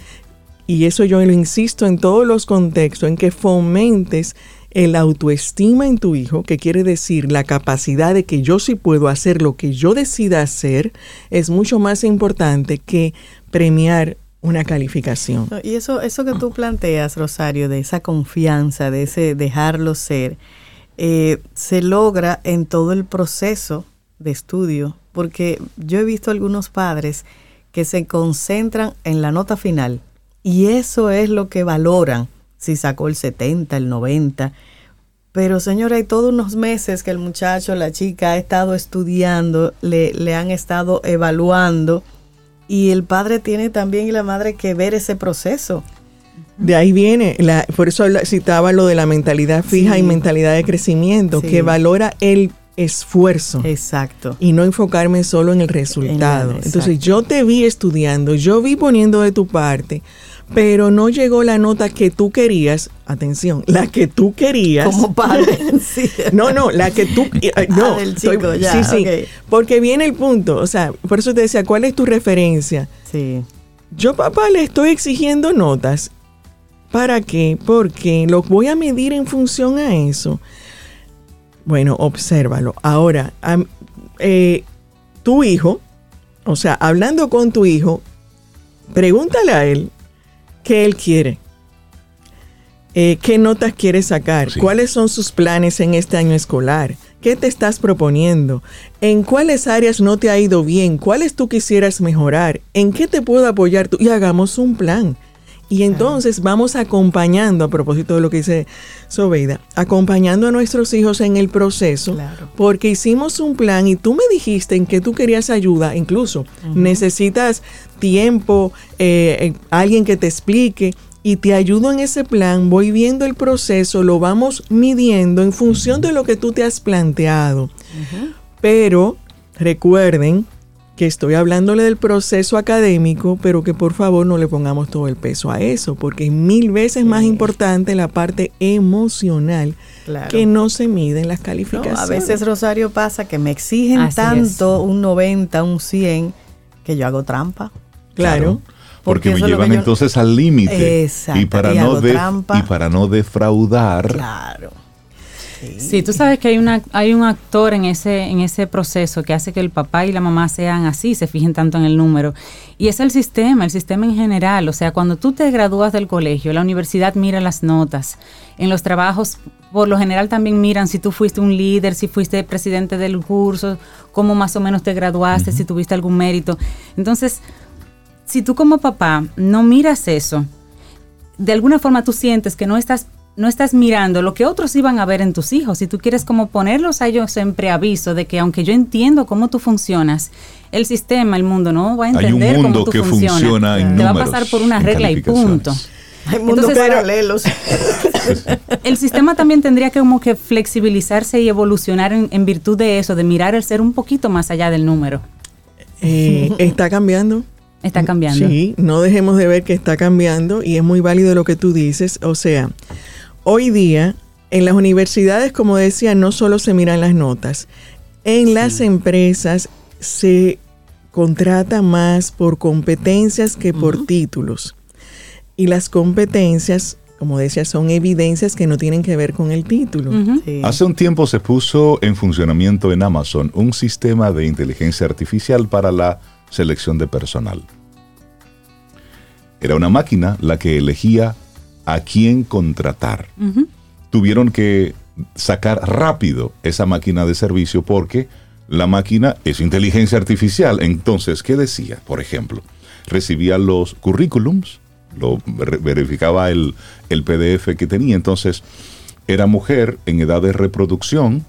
y eso yo lo insisto en todos los contextos, en que fomentes el autoestima en tu hijo, que quiere decir la capacidad de que yo sí puedo hacer lo que yo decida hacer, es mucho más importante que premiar una calificación. Y eso, eso que tú planteas, Rosario, de esa confianza, de ese dejarlo ser, eh, se logra en todo el proceso de estudio, porque yo he visto algunos padres que se concentran en la nota final y eso es lo que valoran, si sacó el 70, el 90. Pero señora, hay todos unos meses que el muchacho, la chica ha estado estudiando, le, le han estado evaluando y el padre tiene también y la madre que ver ese proceso. De ahí viene, la, por eso citaba lo de la mentalidad fija y mentalidad de crecimiento, que valora el esfuerzo. Exacto. Y no enfocarme solo en el resultado. Entonces yo te vi estudiando, yo vi poniendo de tu parte, pero no llegó la nota que tú querías, atención, la que tú querías. Como padre. No, no, la que tú... Eh, eh, no, sí, sí, porque viene el punto, o sea, por eso te decía, ¿cuál es tu referencia? Sí. Yo, papá, le estoy exigiendo notas. ¿Para qué? Porque lo voy a medir en función a eso. Bueno, obsérvalo. Ahora, eh, tu hijo, o sea, hablando con tu hijo, pregúntale a él qué él quiere. Eh, ¿Qué notas quiere sacar? ¿Cuáles son sus planes en este año escolar? ¿Qué te estás proponiendo? ¿En cuáles áreas no te ha ido bien? ¿Cuáles tú quisieras mejorar? ¿En qué te puedo apoyar tú? Y hagamos un plan. Y entonces vamos acompañando, a propósito de lo que dice Sobeida, acompañando a nuestros hijos en el proceso, porque hicimos un plan y tú me dijiste en que tú querías ayuda, incluso necesitas tiempo, eh, eh, alguien que te explique y te ayudo en ese plan, voy viendo el proceso, lo vamos midiendo en función de lo que tú te has planteado. Pero recuerden que estoy hablándole del proceso académico, pero que por favor no le pongamos todo el peso a eso, porque es mil veces más importante la parte emocional que no se mide en las calificaciones. a veces, Rosario, pasa que me exigen tanto un 90, un 100, que yo hago trampa. Claro. porque, me llevan entonces al límite. Y para, no y para no defraudar. Claro Sí. tú sabes que hay, una, hay un actor en ese, en ese proceso que hace que el papá y la mamá sean así, se fijen tanto en el número. Y es el sistema, el sistema en general. O sea, cuando tú te gradúas del colegio, la universidad mira las notas. En los trabajos, por lo general también miran si tú fuiste un líder, si fuiste presidente del curso, cómo más o menos te graduaste, si tuviste algún mérito. Entonces, si tú como papá no miras eso, de alguna forma tú sientes que no estás no estás mirando lo que otros iban a ver en tus hijos. Si tú quieres como ponerlos a ellos en preaviso de que aunque yo entiendo cómo tú funcionas, el sistema, el mundo no va a entender cómo tú que funciona. Te va a pasar por una regla y punto. Hay mundos paralelos. el sistema también tendría que como que flexibilizarse y evolucionar en, virtud de eso, de mirar el ser un poquito más allá del número. Eh, está cambiando. Está cambiando. Sí, no dejemos de ver que está cambiando y es muy válido lo que tú dices. O sea, Hoy día, en las universidades, como decía, no solo se miran las notas. En las empresas se contrata más por competencias que por títulos. Y las competencias como decía, son evidencias que no tienen que ver con el título. Sí. Hace un tiempo se puso en funcionamiento en Amazon un sistema de inteligencia artificial para la selección de personal. Era una máquina la que elegía a quién contratar. Tuvieron que sacar rápido esa máquina de servicio porque la máquina es inteligencia artificial. Entonces, ¿qué decía? Por ejemplo, recibía los currículums, lo ver- verificaba el, el PDF que tenía. Entonces, era mujer en edad de reproducción,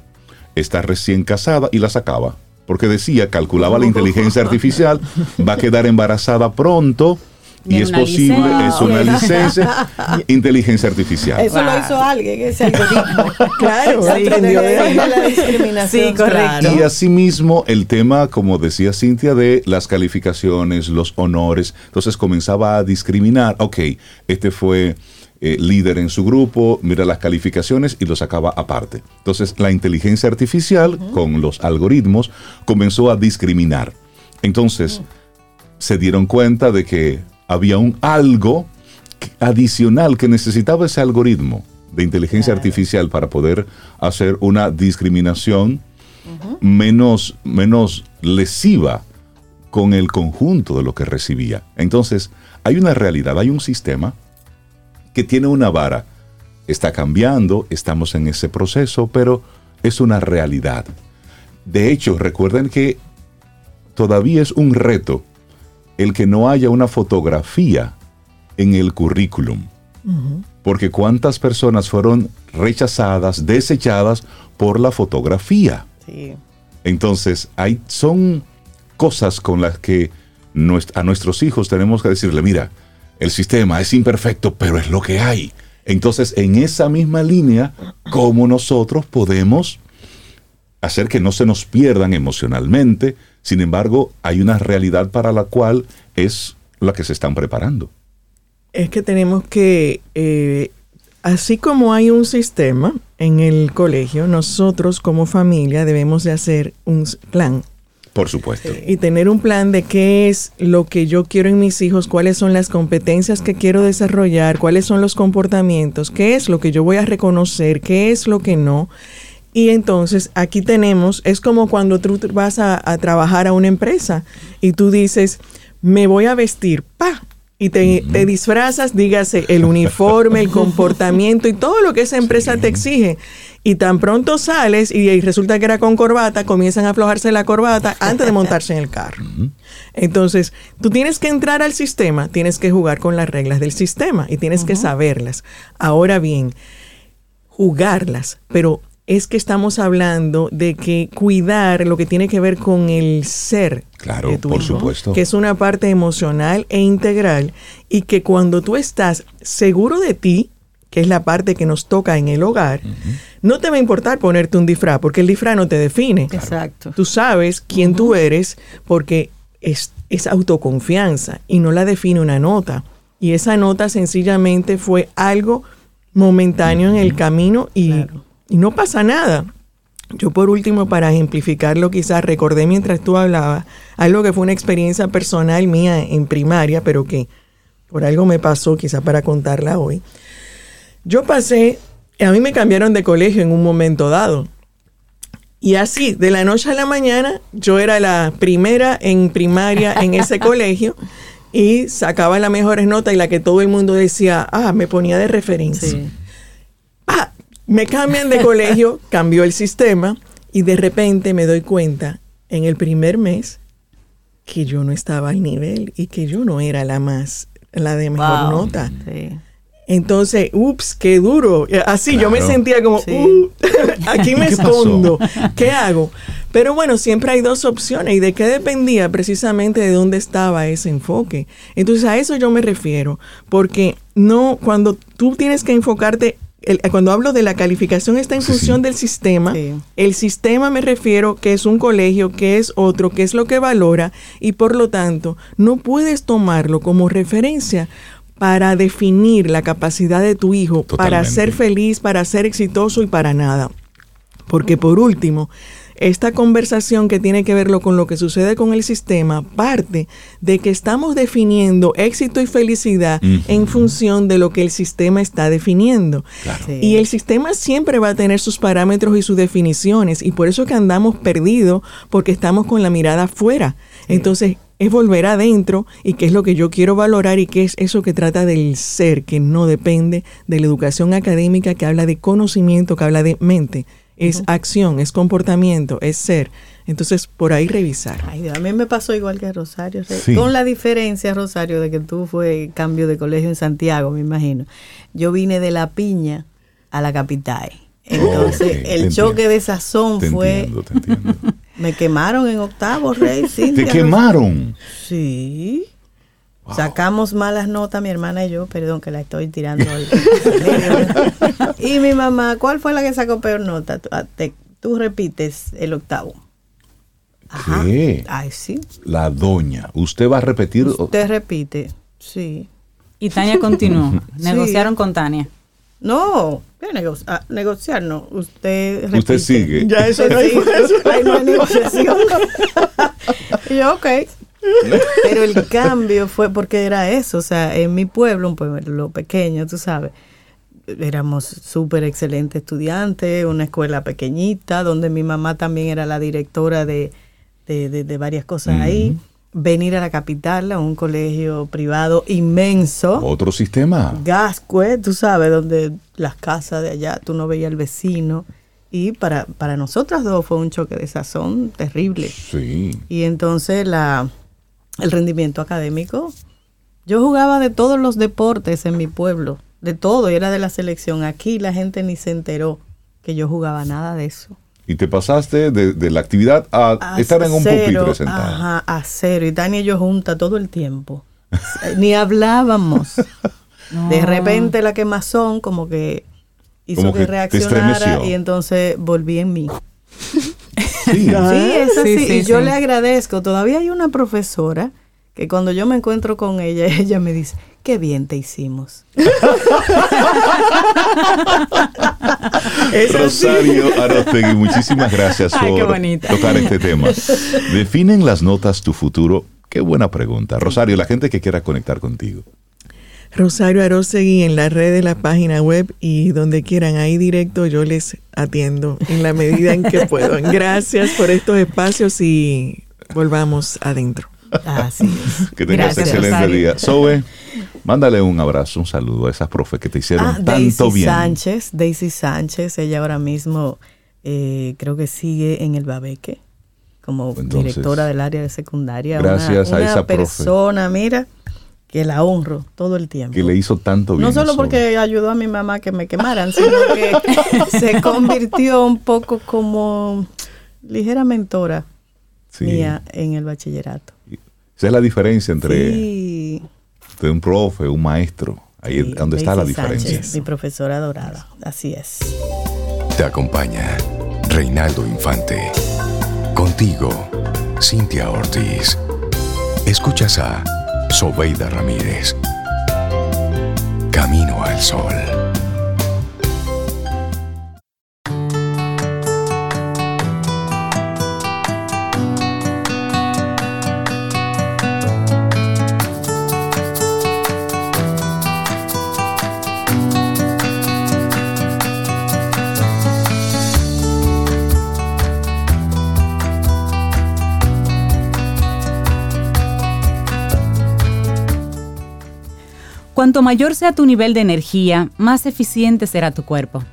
está recién casada y la sacaba. Porque decía, calculaba la inteligencia artificial, va a quedar embarazada pronto y es posible, licencia. es una licencia, inteligencia artificial. Eso lo hizo alguien, ese algoritmo. Claro, Se aprendió de Sí. la discriminación. Sí, correcto. Y asimismo el tema, como decía Cintia, de las calificaciones, los honores. Entonces comenzaba a discriminar, ok, este fue eh, líder en su grupo, mira las calificaciones y lo sacaba aparte. Entonces la inteligencia artificial con los algoritmos comenzó a discriminar. Entonces se dieron cuenta de que había un algo adicional que necesitaba ese algoritmo de inteligencia artificial para poder hacer una discriminación menos, menos lesiva con el conjunto de lo que recibía. Entonces, hay una realidad, hay un sistema que tiene una vara. Está cambiando, estamos en ese proceso, pero es una realidad. De hecho, recuerden que todavía es un reto el que no haya una fotografía en el currículum. Porque cuántas personas fueron rechazadas, desechadas por la fotografía. Sí. Entonces, hay, son cosas con las que a nuestros hijos tenemos que decirle, mira, el sistema es imperfecto, pero es lo que hay. Entonces, en esa misma línea, ¿cómo nosotros podemos hacer que no se nos pierdan emocionalmente? Sin embargo, hay una realidad para la cual es la que se están preparando. Es que tenemos que, eh, así como hay un sistema en el colegio, nosotros como familia debemos de hacer un plan Por supuesto. y tener un plan de qué es lo que yo quiero en mis hijos, cuáles son las competencias que quiero desarrollar, cuáles son los comportamientos, qué es lo que yo voy a reconocer, qué es lo que no. Y entonces aquí tenemos, es como cuando tú vas a, a trabajar a una empresa y tú dices, me voy a vestir, pa, y te, te disfrazas, dígase, el uniforme, el comportamiento y todo lo que esa empresa te exige. Y tan pronto sales y, y resulta que era con corbata, comienzan a aflojarse la corbata antes de montarse en el carro. Entonces, tú tienes que entrar al sistema, tienes que jugar con las reglas del sistema y tienes que saberlas. Ahora bien, jugarlas, pero es que estamos hablando de que cuidar lo que tiene que ver con el ser. Claro, de tu por hijo, supuesto. Que es una parte emocional e integral y que cuando tú estás seguro de ti, que es la parte que nos toca en el hogar, no te va a importar ponerte un disfraz, porque el disfraz no te define. Exacto. Tú sabes quién tú eres porque es, es autoconfianza y no la define una nota. Y esa nota sencillamente fue algo momentáneo en el camino y, y no pasa nada. Yo por último, para ejemplificarlo, quizás recordé mientras tú hablabas algo que fue una experiencia personal mía en primaria, pero que por algo me pasó, quizás para contarla hoy. Yo pasé, a mí me cambiaron de colegio en un momento dado. Y así, de la noche a la mañana, yo era la primera en primaria en ese colegio y sacaba las mejores notas y la que todo el mundo decía, ah, me ponía de referencia. Sí. Me cambian de colegio, cambió el sistema y de repente me doy cuenta en el primer mes que yo no estaba al nivel y que yo no era la más, la de mejor Wow. nota. Sí. Entonces, ups, qué duro. Así yo me sentía como, Sí. "Uh, aquí me ¿Qué pasó? escondo. ¿Qué hago? Pero bueno, siempre hay dos opciones. ¿Y de qué dependía? Precisamente de dónde estaba ese enfoque. Entonces, a eso yo me refiero. Porque no, cuando tú tienes que enfocarte, el- cuando hablo de la calificación está en Sí, función sí. del sistema. Sí. El sistema me refiero que es un colegio, que es otro, que es lo que valora y por lo tanto no puedes tomarlo como referencia para definir la capacidad de tu hijo, para ser feliz, para ser exitoso y para nada. Porque por último, esta conversación que tiene que verlo con lo que sucede con el sistema parte de que estamos definiendo éxito y felicidad en función de lo que el sistema está definiendo. Y el sistema siempre va a tener sus parámetros y sus definiciones y por eso que andamos perdidos porque estamos con la mirada afuera. Entonces, es volver adentro y qué es lo que yo quiero valorar y qué es eso que trata del ser, que no depende de la educación académica, que habla de conocimiento, que habla de mente. Es acción, es comportamiento, es ser. Entonces, por ahí revisar. a mí me pasó igual que a Rosario. Con la diferencia, Rosario, de que tú fue cambio de colegio en Santiago, me imagino. Yo vine de La Piña a la capital. Entonces, el choque de sazón fue... Me quemaron en octavo, Rey. ¿Te quemaron? Sí. Sacamos malas notas, mi hermana y yo, perdón que la estoy tirando. y mi mamá, ¿cuál fue la que sacó peor nota? Tú, ah, tú repites el octavo. Ajá. ¿Qué? Ay, sí. La doña. ¿Usted va a repetir? Usted repite, sí. Y Tania continuó. Negociaron con Tania. No, a negociar? No, usted repite. Usted sigue. Ya eso no hay, hay negociación. y yo, ok. Pero el cambio fue porque era eso, o sea, en mi pueblo, un pueblo pequeño, tú sabes, éramos súper excelentes estudiantes, una escuela pequeñita, donde mi mamá también era la directora de, de, varias cosas ahí venir a la capital, a un colegio privado inmenso. Otro sistema. Gascue, tú sabes, donde las casas de allá, tú no veías al vecino. Y para, para nosotras dos fue un choque de sazón terrible. Sí. Y entonces la, el rendimiento académico. Yo jugaba de todos los deportes en mi pueblo, de todo, y era de la selección. Aquí la gente ni se enteró que yo jugaba nada de eso. Y te pasaste de, la actividad a, estar en un pupitre sentado. Ajá, a cero. Y Tania y yo juntas todo el tiempo. Ni hablábamos. De repente la quemazón como que hizo que, reaccionara y entonces volví en mí. Sí, sí es así. y yo le agradezco. Todavía hay una profesora que cuando yo me encuentro con ella, ella me dice, qué bien te hicimos. Rosario Arostegui, muchísimas gracias por tocar este tema. ¿Definen las notas tu futuro? Qué buena pregunta. Rosario, la gente que quiera conectar contigo. Rosario Arostegui en la red de la página web y donde quieran, ahí directo yo les atiendo en la medida en que puedo. Gracias por estos espacios y volvamos adentro. Así es. Que tengas excelente día. Sobe, mándale un abrazo, un saludo a esas profes que te hicieron ah, tanto Daisy bien. Sánchez, Daisy Sánchez, ella ahora mismo eh, creo que sigue en el Babeque como directora del área de secundaria. Gracias una, a esa persona, mira, que la honro todo el tiempo. Que le hizo tanto bien. No solo porque ayudó a mi mamá a que me quemaran, sino que se convirtió un poco como ligera mentora mía en el bachillerato. Esa es la diferencia entre, un profe, un maestro. Ahí es donde está la diferencia. mi profesora dorada, así es. Te acompaña Reinaldo Infante. Contigo, Cintia Ortiz. Escuchas a Sobeida Ramírez. Camino al Sol. Cuanto mayor sea tu nivel de energía, más eficiente será tu cuerpo.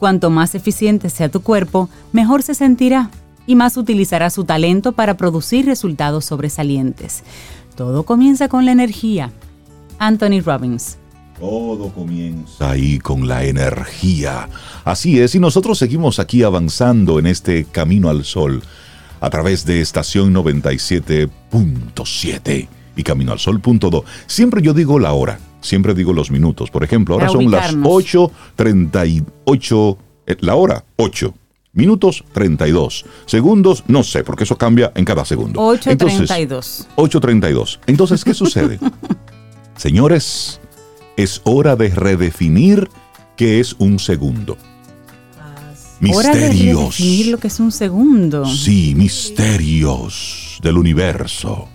Cuanto más eficiente sea tu cuerpo, mejor se sentirá y más utilizará su talento para producir resultados sobresalientes. Todo comienza con la energía. Anthony Robbins. Todo comienza ahí con la energía. Así es, y nosotros seguimos aquí avanzando en este camino al sol a través de estación 97.7 y camino al sol.do. Siempre yo digo la hora, siempre digo los minutos. Por ejemplo, ahora son las 8.38, eh, la hora 8. Minutos 32. Segundos, no sé, porque eso cambia en cada segundo. 8.32. 8.32. Entonces, ¿qué sucede? Señores, es hora de redefinir qué es un segundo. Hora de Misterios. redefinir lo que es un segundo. Sí, misterios del universo.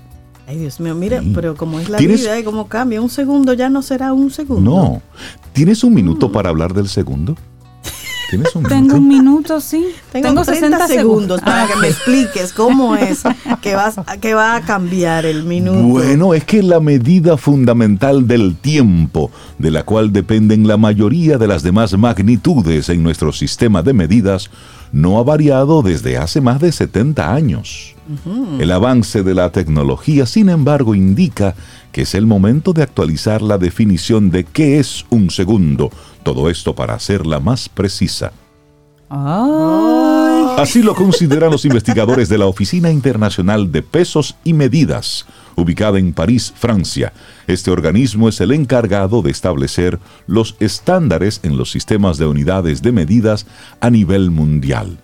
Ay, Dios mío, mira, Sí. pero como es la ¿Tienes- vida y cómo cambia, un segundo ya no será un segundo. No. ¿Tienes un Mm. minuto para hablar del segundo? ¿Tienes un Tengo minuto? un minuto, sí. Tengo, 30 segundos para que me expliques cómo es que, vas, que va a cambiar el minuto. Bueno, es que la medida fundamental del tiempo, de la cual dependen la mayoría de las demás magnitudes en nuestro sistema de medidas, no ha variado desde hace más de 70 años. El avance de la tecnología, sin embargo, indica que es el momento de actualizar la definición de qué es un segundo, todo esto para hacerla más precisa. Ay. Así lo consideran los investigadores de la Oficina Internacional de Pesos y Medidas, ubicada en París, Francia. Este organismo es el encargado de establecer los estándares en los sistemas de unidades de medidas a nivel mundial.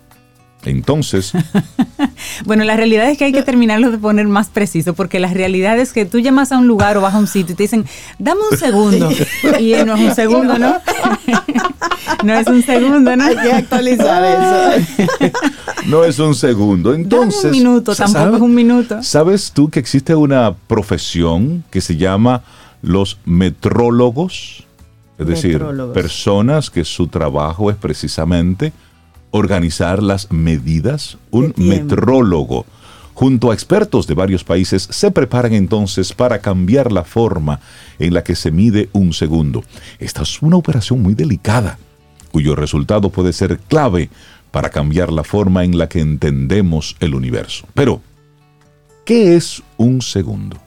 Entonces, Bueno, la realidad es que hay que terminarlo de poner más preciso, porque la realidad es que tú llamas a un lugar o vas a un sitio y te dicen, dame un segundo. Y no es un segundo, ¿no? no es un segundo, ¿no? Hay que actualizar eso. no es un segundo. Entonces, Dame un minuto, tampoco ¿sabes? es un minuto. ¿Sabes tú que existe una profesión que se llama los metrólogos? Es decir, personas que su trabajo es precisamente organizar las medidas. Un metrólogo. Junto a expertos de varios países se preparan entonces para cambiar la forma en la que se mide un segundo. Esta es una operación muy delicada, cuyo resultado puede ser clave para cambiar la forma en la que entendemos el universo. Pero, ¿qué es un segundo?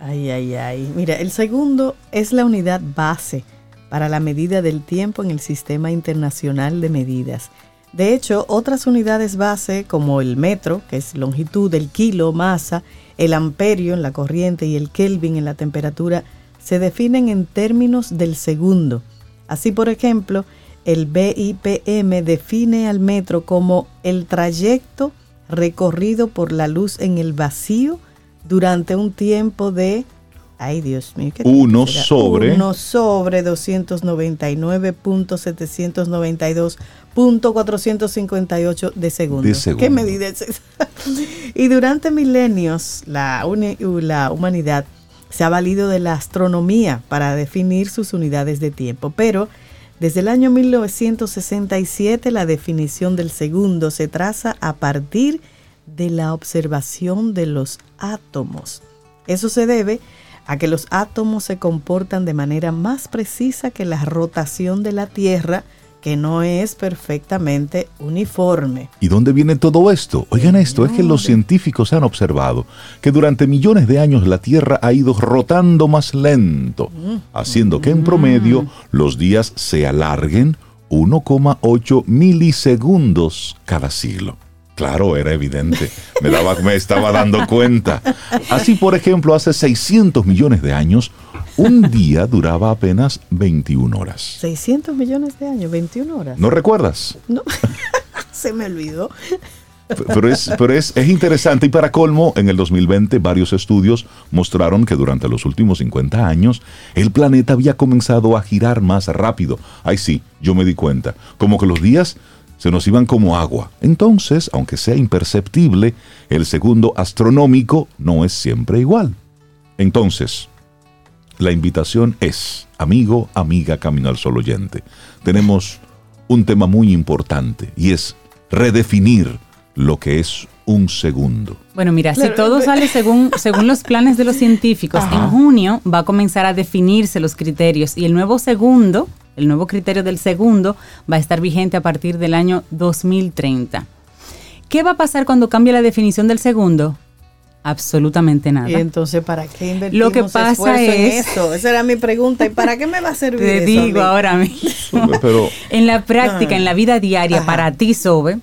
Ay, ay, ay. Mira, el segundo es la unidad base para la medida del tiempo en el Sistema Internacional de Medidas. De hecho, otras unidades base como el metro, que es longitud, el kilo, masa, el amperio en la corriente y el kelvin en la temperatura, se definen en términos del segundo. Así, por ejemplo, el BIPM define al metro como el trayecto recorrido por la luz en el vacío durante un tiempo de, ay Dios mío, ¿qué Uno sobre- Uno sobre 299.792.458 de segundo. De segundo. ¿Qué medida es esa? y durante milenios la, uni- la humanidad se ha valido de la astronomía para definir sus unidades de tiempo, pero desde el año 1967 la definición del segundo se traza a partir de la observación de los átomos. Eso se debe a que los átomos se comportan de manera más precisa que la rotación de la Tierra, que no es perfectamente uniforme. ¿Y dónde viene todo esto? Oigan esto, es que los científicos han observado que durante millones de años la Tierra ha ido rotando más lento, haciendo que en promedio los días se alarguen 1,8 milisegundos cada siglo. Claro, era evidente. Me, daba- me estaba dando cuenta. Así, por ejemplo, hace 600 millones de años, un día duraba apenas 21 horas. 600 millones de años, 21 horas. ¿No recuerdas? No, se me olvidó. Pero, es, pero es, es interesante y para colmo, en el 2020 varios estudios mostraron que durante los últimos 50 años el planeta había comenzado a girar más rápido. Ay sí, yo me di cuenta, como que los días se nos iban como agua. Entonces, aunque sea imperceptible, el segundo astronómico no es siempre igual. Entonces, la invitación es, amigo, amiga, Camino al Sol oyente, tenemos un tema muy importante y es redefinir lo que es un segundo. Bueno, mira, si todo pe- sale según, según los planes de los científicos, en junio va a comenzar a definirse los criterios y el nuevo segundo, el nuevo criterio del segundo, va a estar vigente a partir del año 2030. ¿Qué va a pasar cuando cambie la definición del segundo? Absolutamente nada. Y entonces, ¿para qué invertimos Lo que pasa esfuerzo en es- eso? Esa era mi pregunta. ¿Y para qué me va a servir Te eso a digo mí? ahora mismo. Pero En la práctica, en la vida diaria, Ajá. para ti, Sobe,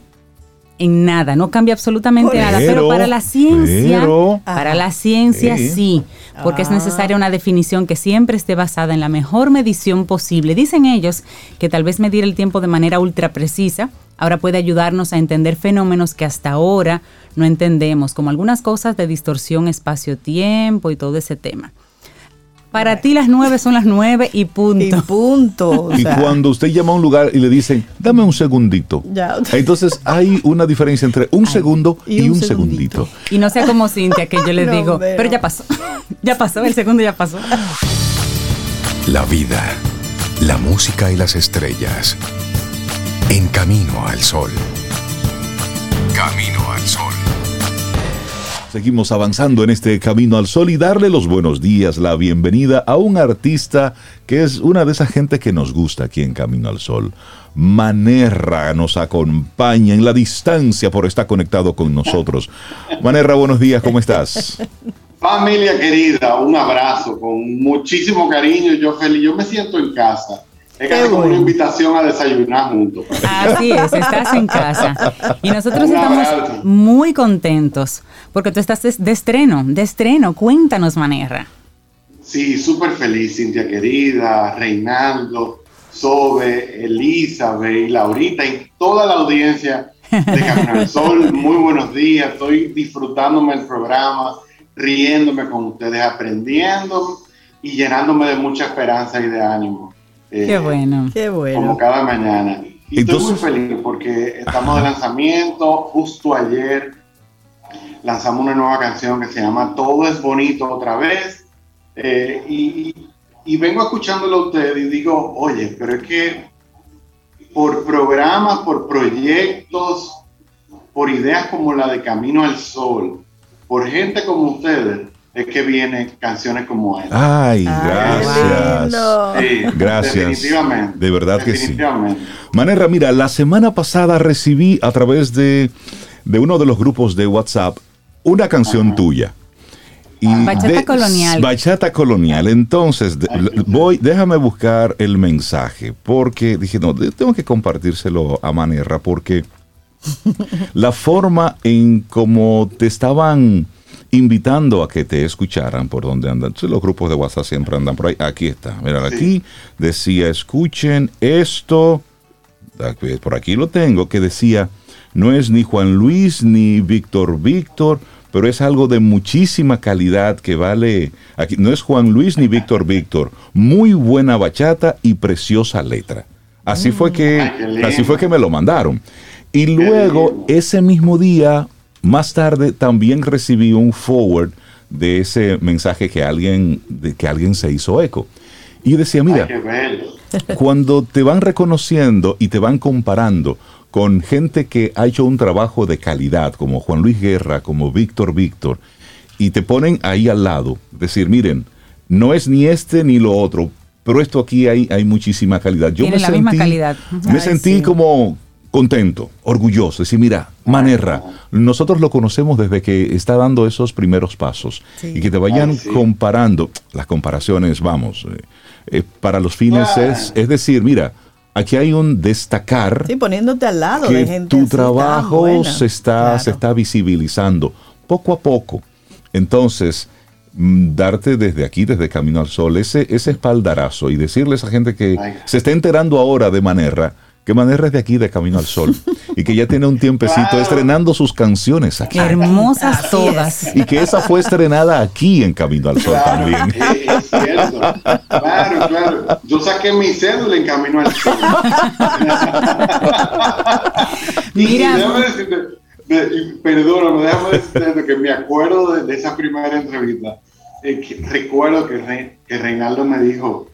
en nada, no cambia absolutamente nada. Pero para la ciencia, pero- para la ciencia Sí. sí, porque es necesaria una definición que siempre esté basada en la mejor medición posible. Dicen ellos que tal vez medir el tiempo de manera ultra precisa ahora puede ayudarnos a entender fenómenos que hasta ahora no entendemos, como algunas cosas de distorsión espacio-tiempo y todo ese tema. Para ti las nueve son las nueve y punto. Y punto. y cuando usted llama a un lugar y le dicen, dame un segundito. Entonces hay una diferencia entre un segundo y, un, segundito. Y no sea como Cintia, que yo le digo, pero ya pasó. ya pasó, el segundo ya pasó. La vida, la música y las estrellas. En camino al sol. Camino al sol. Seguimos avanzando en este camino al sol y darle los buenos días, la bienvenida a un artista que es una de esas gente que nos gusta aquí en Camino al Sol. Manerra nos acompaña en la distancia por estar conectado con nosotros. Manerra, buenos días, ¿cómo estás? Familia querida, un abrazo con muchísimo cariño. Yo feliz, yo me siento en casa. Es casi como una invitación a desayunar juntos. Así es, estás en casa. Y nosotros estamos muy contentos porque tú estás de estreno, de estreno. Cuéntanos, Manerra. Sí, súper feliz, Cintia querida, Reinaldo, Sobe, Elizabeth, Laurita y toda la audiencia de Camino Sol. Muy buenos días, estoy disfrutándome el programa, riéndome con ustedes, aprendiendo y llenándome de mucha esperanza y de ánimo. Eh, qué bueno, qué bueno. Como cada mañana. Y estoy muy feliz porque estamos de lanzamiento. Justo ayer lanzamos una nueva canción que se llama Todo es bonito otra vez. Eh, y, y, vengo escuchándolo a usted y digo, oye, pero es que por programas, por proyectos, por ideas como la de Camino al Sol, por gente como ustedes, es que vienen canciones como esta. Ay, gracias. gracias. Definitivamente. De verdad que sí. Manera, mira, la semana pasada recibí a través de, uno de los grupos de WhatsApp una canción tuya. Y bachata colonial. Bachata colonial. Entonces, voy, déjame buscar el mensaje, porque dije, no, tengo que compartírselo a Manera, porque la forma en cómo te estaban invitando a que te escucharan por donde andan. los grupos de WhatsApp siempre andan por ahí. Aquí está, mira, aquí decía, escuchen esto. Por aquí lo tengo, que decía, no es ni Juan Luis ni Víctor Víctor, pero es algo de muchísima calidad que vale. Aquí no es Juan Luis ni Víctor Víctor, muy buena bachata y preciosa letra. Así fue que, así fue que me lo mandaron. Y luego ese mismo día más tarde también recibí un forward de ese mensaje que alguien, de que alguien se hizo eco. Y yo decía, mira, cuando te van reconociendo y te van comparando con gente que ha hecho un trabajo de calidad, como Juan Luis Guerra, como Víctor Víctor, y te ponen ahí al lado, decir, miren, no es ni este ni lo otro, pero esto aquí hay, hay muchísima calidad. Yo me la sentí, misma calidad. Me sentí como, contento, orgulloso, decir, mira, Manerra, nosotros lo conocemos desde que está dando esos primeros pasos y que te vayan comparando, las comparaciones, vamos, eh, eh, para los fines es, es decir, mira, aquí hay un destacar. Sí, poniéndote al lado que de gente Tu trabajo se está, se está visibilizando poco a poco. Entonces, mm, darte desde aquí, desde Camino al Sol, ese, ese espaldarazo y decirle a esa gente que se está enterando ahora de Manerra, que manera es de aquí, de Camino al Sol, y que ya tiene un tiempecito estrenando sus canciones aquí. hermosas todas. Y que esa fue estrenada aquí en Camino al Sol también. Es, cierto. Claro, claro. Yo saqué mi cédula en Camino al Sol. Mira. perdóname, déjame decirte que me acuerdo de, esa primera entrevista. Eh, recuerdo que, que Reinaldo me dijo,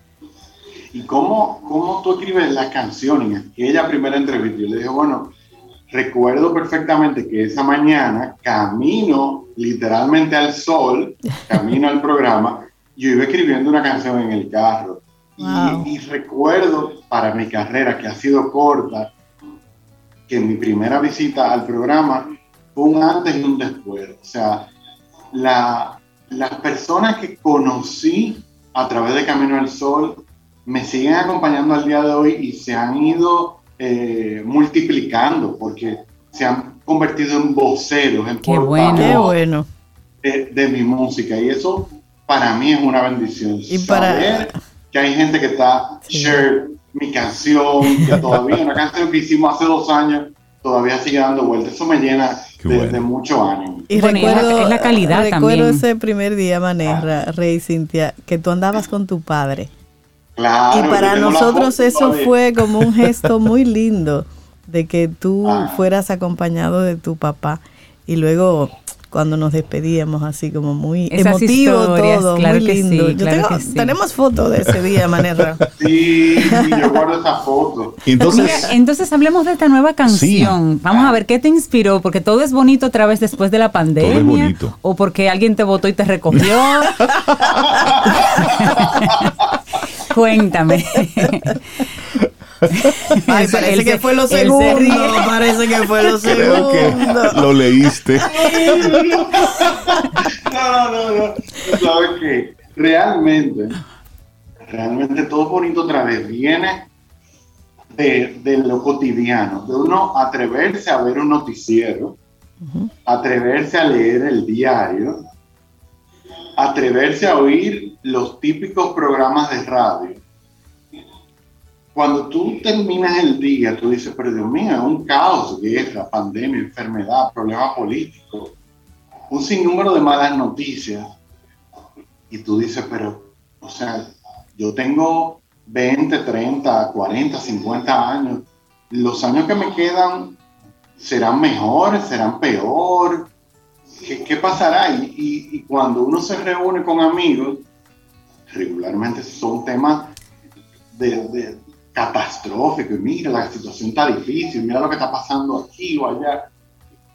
¿y cómo, cómo tú escribes las canciones? Y ella primera entrevista, yo le dije, bueno, recuerdo perfectamente que esa mañana, camino literalmente al sol, camino al programa, yo iba escribiendo una canción en el carro. Y, recuerdo para mi carrera, que ha sido corta, que mi primera visita al programa fue un antes y un después. O sea, la, las personas que conocí a través de Camino al Sol me siguen acompañando al día de hoy y se han ido eh, multiplicando porque se han convertido en voceros, en Qué bueno. De, mi música. Y eso para mí es una bendición. Y para que hay gente que está share mi canción, que todavía una canción que hicimos hace dos años todavía sigue dando vueltas. Eso me llena de, mucho ánimo. Y recuerdo, es la calidad recuerdo ese primer día, Manerra, ah. Rey Cintia, que tú andabas con tu padre. Claro, y para nosotros eso fue como un gesto muy lindo de que tú ah. fueras acompañado de tu papá y luego cuando nos despedíamos así como muy emotivo todo, muy lindo. Tenemos fotos de ese día, Manera. Sí, yo guardo esa foto. Entonces, entonces hablemos de esta nueva canción. Vamos a ver qué te inspiró, porque todo es bonito otra vez después de la pandemia. O porque alguien te votó y te recogió. Cuéntame. Ay, parece que fue lo segundo. Parece que fue lo segundo. lo leíste. no, no, no. Sabes que realmente, realmente todo bonito otra vez viene de, de, lo cotidiano, de uno atreverse a ver un noticiero, atreverse a leer el diario, atreverse a oír los típicos programas de radio cuando tú terminas el día, tú dices, pero Dios mío, es un caos, guerra, pandemia, enfermedad, problema político, un sinnúmero de malas noticias. Y tú dices, pero, o sea, yo tengo 20, 30, 40, 50 años. Los años que me quedan serán mejores, serán peor. ¿Qué, pasará? Y, y cuando uno se reúne con amigos, regularmente son temas de, catastrófico y mira, la situación está difícil, mira lo que está pasando aquí o allá.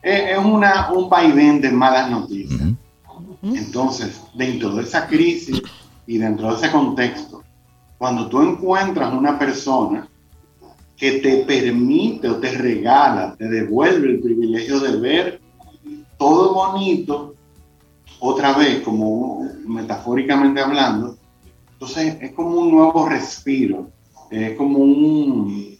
Es, una, un vaivén de malas noticias. Entonces, dentro de esa crisis y dentro de ese contexto, cuando tú encuentras una persona que te permite o te regala, te devuelve el privilegio de ver todo bonito, otra vez, como metafóricamente hablando, entonces es como un nuevo respiro es como un,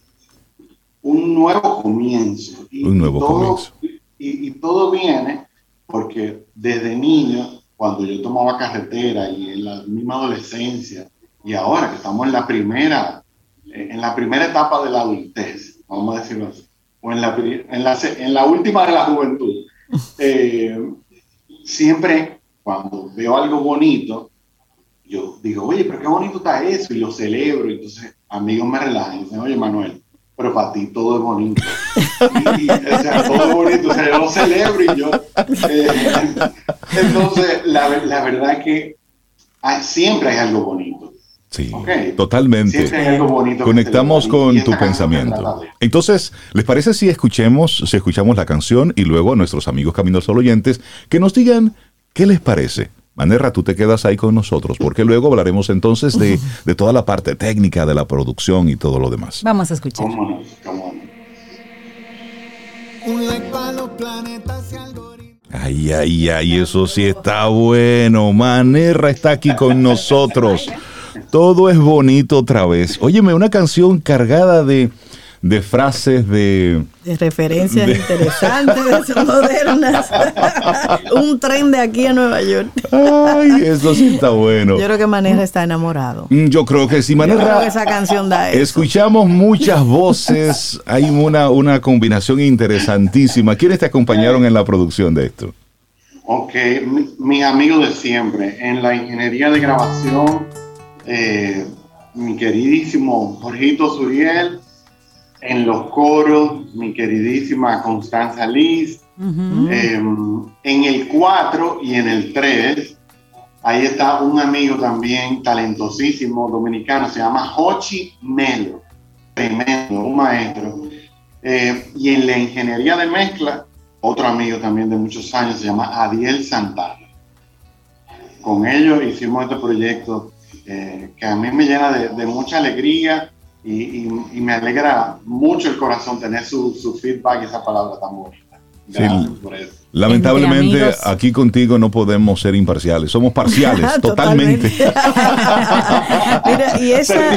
un nuevo comienzo. Y un nuevo todo, comienzo. Y, todo viene porque desde niño, cuando yo tomaba carretera y en la misma adolescencia, y ahora que estamos en la primera, en la primera etapa de la adultez, vamos a decirlo así, o en la, en la, en la última de la juventud, eh, siempre cuando veo algo bonito, yo digo, oye, pero qué bonito está eso, y lo celebro, entonces amigos me relajan y dicen, oye Manuel, pero para ti todo es bonito. y, o sea, todo bonito, o yo lo celebro y yo... Eh, entonces, la, la, verdad es que siempre hay algo bonito. Sí, totalmente. Algo bonito Conectamos con tu pensamiento. Entonces, ¿les parece si escuchemos, si escuchamos la canción y luego a nuestros amigos Caminos Solo oyentes que nos digan qué les parece? Manerra, tú te quedas ahí con nosotros, porque luego hablaremos entonces de, toda la parte técnica de la producción y todo lo demás. Vamos a escuchar. Ay, ay, ay, eso sí está bueno. Manerra está aquí con nosotros. Todo es bonito otra vez. Óyeme, una canción cargada de, de frases de... De referencias interesantes, de modernas. Un tren de aquí a Nueva York. Ay, eso sí está bueno. Yo creo que Manera está enamorado. Mm, yo creo que sí, Manera. Yo creo que esa canción da eso. Escuchamos muchas voces, hay una, una combinación interesantísima. ¿Quiénes te acompañaron en la producción de esto? Ok, mis amigos de siempre. En la ingeniería de grabación, eh, mi queridísimo Jorgito Suriel en los coros, mi queridísima Constanza Liz. Em, en el 4 y en el 3, ahí está un amigo también talentosísimo dominicano, se llama Hochi Melo, tremendo, un maestro. Eh, y en la ingeniería de mezcla, otro amigo también de muchos años, se llama Adiel Santana. Con ellos hicimos este proyecto eh, que a mí me llena de, de mucha alegría y, me alegra mucho el corazón tener su, su feedback y esa palabra tan bonita. Gracias por eso. Lamentablemente aquí contigo no podemos ser imparciales, somos parciales, totalmente. Mira, y esa,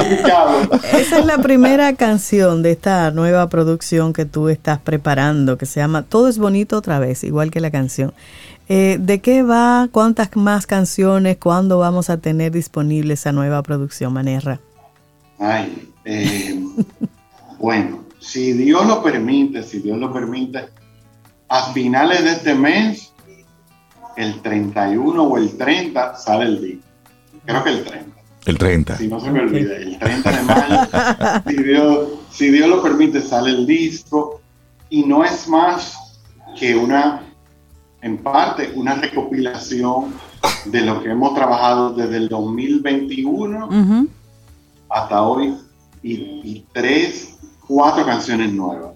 esa, es la primera canción de esta nueva producción que tú estás preparando, que se llama Todo es bonito otra vez, igual que la canción. Eh, ¿De qué va? ¿Cuántas más canciones? ¿Cuándo vamos a tener disponible esa nueva producción, Manerra? Ay, eh, bueno, si Dios lo permite, si Dios lo permite, a finales de este mes, el 31 o el 30, sale el disco. Creo que el 30. El 30. Si no se me olvida, el 30 de mayo, si Dios, si Dios lo permite, sale el disco. Y no es más que una, en parte, una recopilación de lo que hemos trabajado desde el 2021 Ujú. hasta hoy y, y tres, cuatro canciones nuevas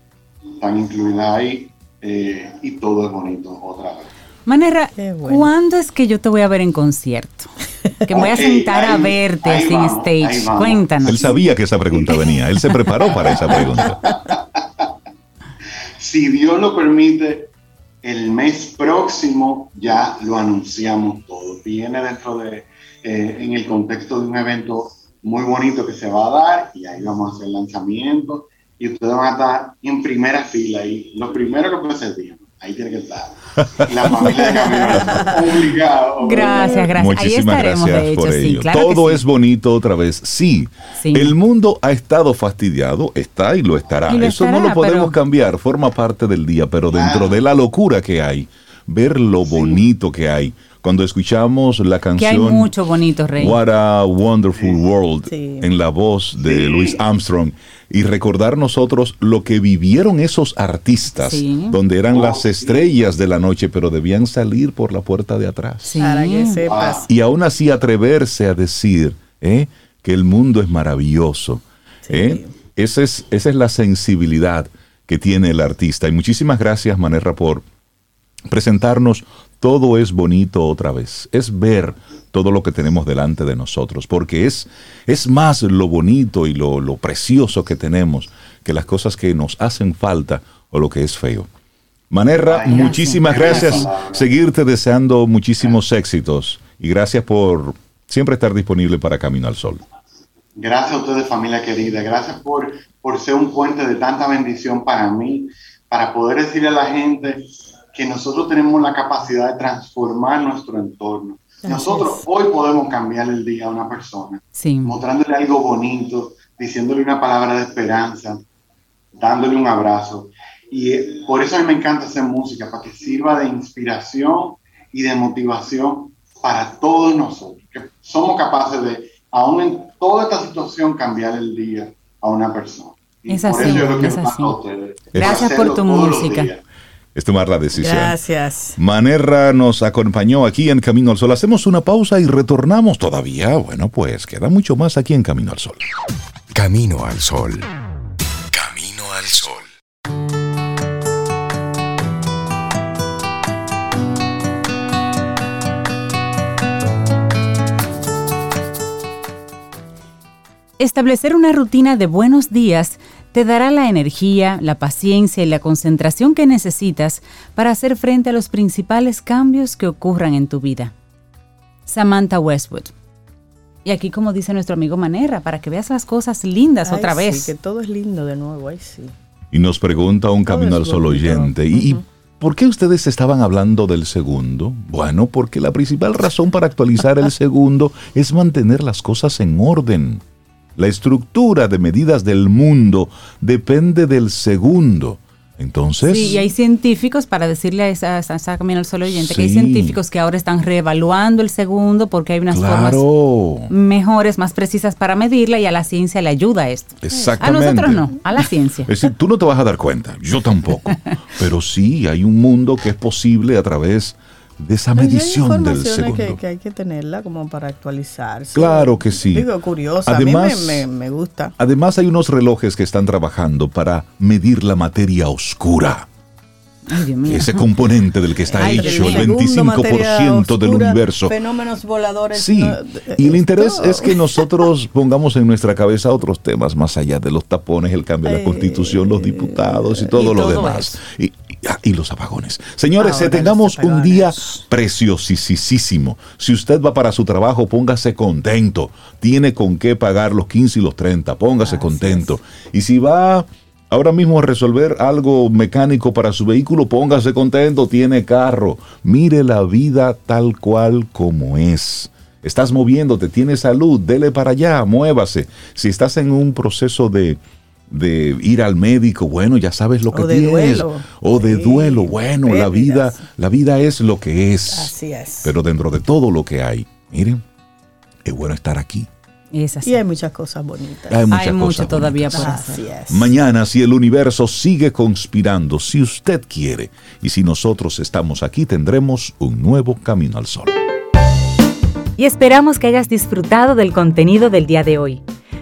están incluidas ahí eh, y todo es bonito otra vez. Manera, bueno. ¿cuándo es que yo te voy a ver en concierto? Que me voy a sentar a ahí- verte ahí así en stage. Cuéntanos. Él sabía que esa pregunta venía. Él se preparó para esa pregunta. Si Dios lo permite, el mes próximo ya lo anunciamos todo. Viene dentro de, eh, en el contexto de un evento muy bonito que se va a dar y ahí vamos a hacer lanzamiento y ustedes van a estar en primera fila y lo primero que se diga, ahí tiene que estar. La familia de camiones, obligado. Gracias, gracias. Ahí Muchísimas estaremos, gracias de hecho, por sí. ello. Claro Todo sí. es bonito otra vez. Sí, Sí. el mundo ha estado fastidiado, está y lo estará. Y lo Eso no lo podemos pero- cambiar, forma parte del día, pero dentro Ah. de la locura que hay, ver lo bonito que hay. Cuando escuchamos la Que hay canción mucho bonito, Rey. What a Wonderful World Sí. en la voz de Sí. Louis Armstrong y recordar nosotros lo que vivieron esos artistas, Sí. donde eran Oh, las estrellas de la noche, pero debían salir por la puerta de atrás. Sí. Para que sepas. Y aún así atreverse a decir ¿eh? que el mundo es maravilloso. ¿eh? Esa, es, esa es la sensibilidad que tiene el artista. Y muchísimas gracias, Manerra, por presentarnos todo es bonito otra vez. Es ver todo lo que tenemos delante de nosotros, porque es, es más lo bonito y lo, lo precioso que tenemos que las cosas que nos hacen falta o lo que es feo. Manerra, Ay, muchísimas gracias. gracias. Seguirte deseando muchísimos éxitos y gracias por siempre estar disponible para Camino al Sol. Gracias a ustedes, familia querida. Gracias por, por ser un puente de tanta bendición para mí, para poder decirle a la gente que nosotros tenemos la capacidad de transformar nuestro entorno. Nosotros hoy podemos cambiar el día a una persona, Sí. mostrándole algo bonito, diciéndole una palabra de esperanza, dándole un abrazo. Y eh, por eso a mí me encanta hacer música, para que sirva de inspiración y de motivación para todos nosotros, que somos capaces de, aún en toda esta situación, cambiar el día a una persona. Y Es por así, eso yo lo que es así. ustedes. Gracias por tu música. Es tomar la decisión. Gracias. Manerra nos acompañó aquí en Camino al Sol. Hacemos una pausa y retornamos todavía. Bueno, pues queda mucho más aquí en Camino al Sol. Camino al sol. Camino al sol. Establecer una rutina de buenos días te dará la energía, la paciencia y la concentración que necesitas para hacer frente a los principales cambios que ocurran en tu vida. Samantha Westwood. Y aquí como dice nuestro amigo Manera, para que veas las cosas lindas Ay, otra sí, vez. que todo es lindo de nuevo, ay sí. Y nos pregunta un Todo Camino al Sol oyente. ¿Y, por qué ustedes estaban hablando del segundo? Bueno, porque la principal razón para actualizar el segundo es mantener las cosas en orden. La estructura de medidas del mundo depende del segundo. Entonces, Sí, y hay científicos, para decirle a esa, a esa Camino al Sol oyente, que hay científicos que ahora están reevaluando el segundo porque hay unas formas claro, mejores, más precisas para medirla y a la ciencia le ayuda a esto. A exactamente. nosotros no, a la ciencia. Es decir, tú no te vas a dar cuenta, yo tampoco. Pero sí, hay un mundo que es posible a través de esa ya hay medición del segundo. Que, que hay que tenerla como para actualizarse. Claro que sí. Digo, curiosa. Además- a mí me, me- me gusta. Además, hay unos relojes que están trabajando para medir la materia oscura. Ay, Dios mío. Ese componente del que está Ay, hecho el mío. 25% del universo. Fenómenos voladores. Sí, no, y el interés todo. es que nosotros pongamos en nuestra cabeza otros temas más allá de los tapones, el cambio de la Eh, constitución, los diputados y todo y lo todo demás. Y- ah, y los apagones. Señores, Ahora eh, tengamos un día preciosísimo. Si usted va para su trabajo, póngase contento. Tiene con qué pagar los 15 y los 30, póngase Así contento. Y si va ahora mismo a resolver algo mecánico para su vehículo, póngase contento, tiene carro. Mire la vida tal cual como es. Estás moviéndote, tienes salud, dele para allá, muévase. Si estás en un proceso de, de ir al médico, bueno, ya sabes lo que O de tienes. duelo. O de Sí, duelo, bueno, la vida, la vida es lo que es. Así es. Pero dentro de todo lo que hay, miren, es bueno estar aquí. Es así. Y hay muchas cosas bonitas. Hay muchas Hay mucho todavía por hacer. Mañana, si el universo sigue conspirando, si usted quiere, y si nosotros estamos aquí, tendremos un nuevo camino al sol. Y esperamos que hayas disfrutado del contenido del día de hoy.